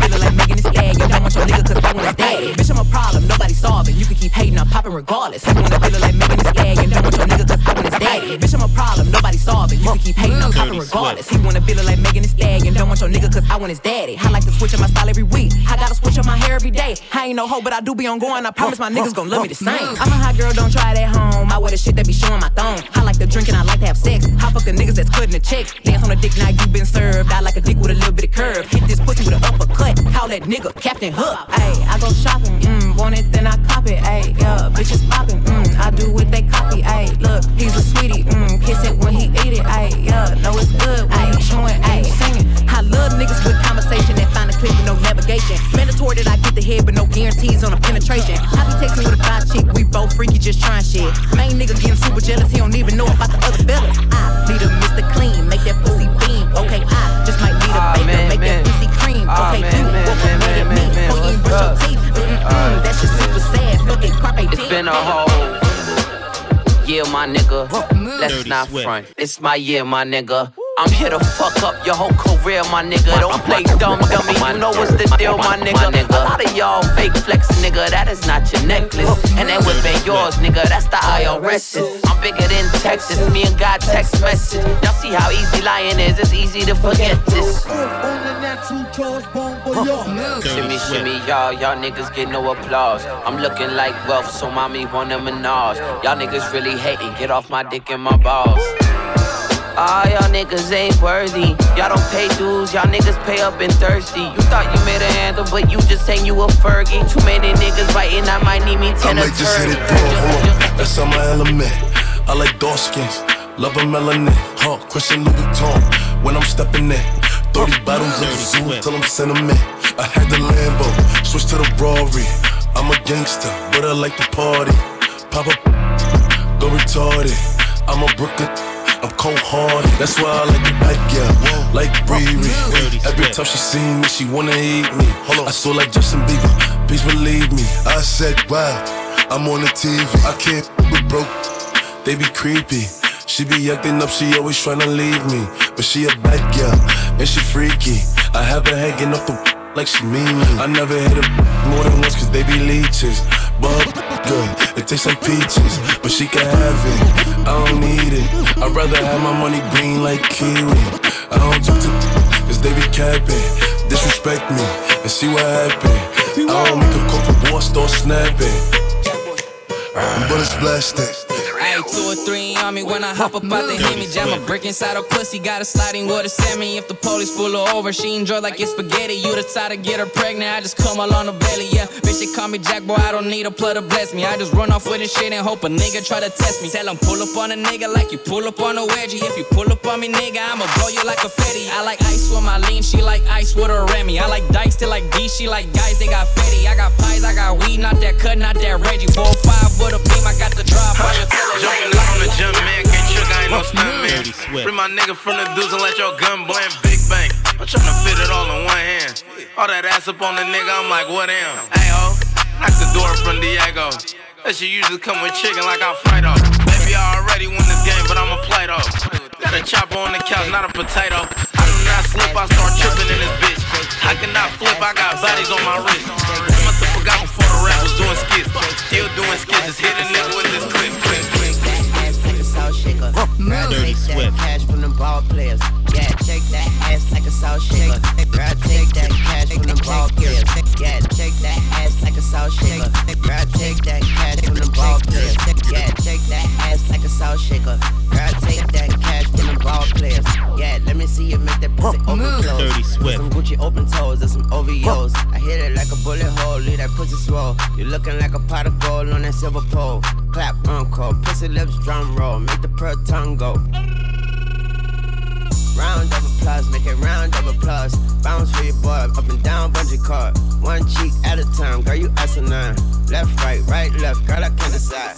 nigga cause I want his daddy. Bitch, I'm a problem, nobody solve it. You can keep hating, I'm popping regardless. He wanna build it like Megan Thee Stallion. Don't want your nigga cause I want his daddy. Bitch, I'm a problem, nobody solve it. You can keep hating, I'm popping regardless. He wanna feel it like Megan Thee Stallion. Don't want your nigga cause I want his daddy. I like to switch up my style every week. I gotta switch up my hair every day. I ain't no hoe, but I do be on going. I promise my niggas gon' love me the same. I'm a hot girl, don't try it at home. I wear the shit that be showing my thong. I like to drink and I like to have sex. I fuck the niggas that's cutting the checks. Dance on a dick now you been served. I like a dick with a little bit of curve. Hit this pussy with an uppercut. Call that nigga Captain Hook. Ayy, I go shopping. Mm, want it, then I cop it. Ayy, yeah, bitches popping. Mm, I do what they copy. Ayy, look, he's a sweetie. Mm, kiss it when he eat it. Ayy, yeah, know it's good when he chewing. Ayy, singing. I love niggas with conversation that find a clip with no navigation. Mandatory that I get the head, but no guarantees on a penetration. I be texting with a guy chick, we both freaky, just trying shit. Main nigga getting super jealous, he don't even know about the other fellas. I need a Mr. Clean, make that pussy beam. Okay, I just might need a Aw, baker, make man. that pussy cream. Okay, man, you man, walk man, mad at man, me, man, before a whole year, my nigga. Let's not front. It's my year, my nigga. I'm here to fuck up your whole career, my nigga. Don't play dumb dummy. You know what's the deal, my nigga. A lot of y'all fake flex, nigga. That is not your necklace. And that whip ain't yours, nigga. That's the IRS. I'm bigger than Texas. Me and God text message. Y'all see how easy lying is. It's easy to forget this. Shimmy, shimmy, y'all, y'all niggas get no applause. I'm looking like wealth, so mommy want a menage. Y'all niggas really hating, get off my dick and my balls. All y'all niggas ain't worthy. Y'all don't pay dues, y'all niggas pay up and thirsty. You thought you made a handle, but you just saying you a Fergie. Too many niggas biting, I might need me 10 I ten might just hit it through. Hold on, that's on my element. I like dark skins, love a melanin. Huh, Christian Louboutin when I'm stepping in. 30 bottles of Zoo till I'm sentiment. I had the Lambo, switch to the Rory. I'm a gangster, but I like to party. Pop up, go retarded. I'm a Brooklyn. I'm cold hearted, that's why I like the back, yeah. Like Riri. Every time she see me, she wanna eat me. I saw like Justin Bieber, please believe me. I said, wow, I'm on the TV. I can't with broke, they be creepy. She be acting up, she always tryna leave me. But she a bad girl, and she freaky. I have her hanging off the like she mean me. I never hit her more than once, cause they be leeches. But good, it tastes like peaches. But she can have it, I don't need it. I'd rather have my money green like kiwi. I don't talk to cause they be capping. Disrespect me and see what happen. I don't make a call for war, start snapping. Bullets blasting. Ayy, three on me when I hop up out the Hemi. Jam a brick inside her pussy, got a sliding water semi. If the police pull her over, she enjoy like it's spaghetti. You the type to get her pregnant, I just come all on the belly, yeah. Bitch, they call me Jack Boy, I don't need a plug to bless me. I just run off with this shit and hope a nigga try to test me. Tell him pull up on a nigga like you pull up on a wedgie. If you pull up on me, nigga, I'ma blow you like a fetty. I like ice with my lean, she like ice with her Remy. I like dice, they like D, she like guys, they got fetty. I got pies, I got weed, not that cut, not that Reggie. 4 5 with a beam, I got the drop on your Jumping on the jump man, can't trick, I ain't no stunt man. Free my nigga from the dudes and let your gun blend, big bang. I'm tryna fit it all in one hand. All that ass up on the nigga, I'm like, what am? Hey ho, knock the door from Diego. That shit usually come with chicken like I'm Fredo. Baby, I already won this game, but I'ma play though. Got a chopper on the couch, not a potato. I do not slip, I start tripping in this bitch. I cannot flip, I got bodies on my wrist. I must have forgot before the rap was doing skits. Still doing skits, just hit a nigga with this clip. Salt shaker. Girl, take that cash from them ball players. Yeah, shake that ass like a salt shaker. Girl, take that cash from them ball players. Yeah, shake that ass like a salt shaker. Girl, take that cash from them ball players. Yeah, shake that ass like a salt shaker. Girl, take that cash from them ball players. Yeah, let me see you make that pussy open close. Dirty Swift. Some Gucci open toes and some OVOs. I hit it like a bullet hole, leave that pussy swole. You looking like a pot of gold on that silver pole. Clap, uncle, pussy lips, drum roll, make the pearl tongue go. Round of applause, make it round of applause. Bounce for your boy, up and down, bungee cord. One cheek at a time, girl, you asinine. Left, right, right, left, girl, I can't decide.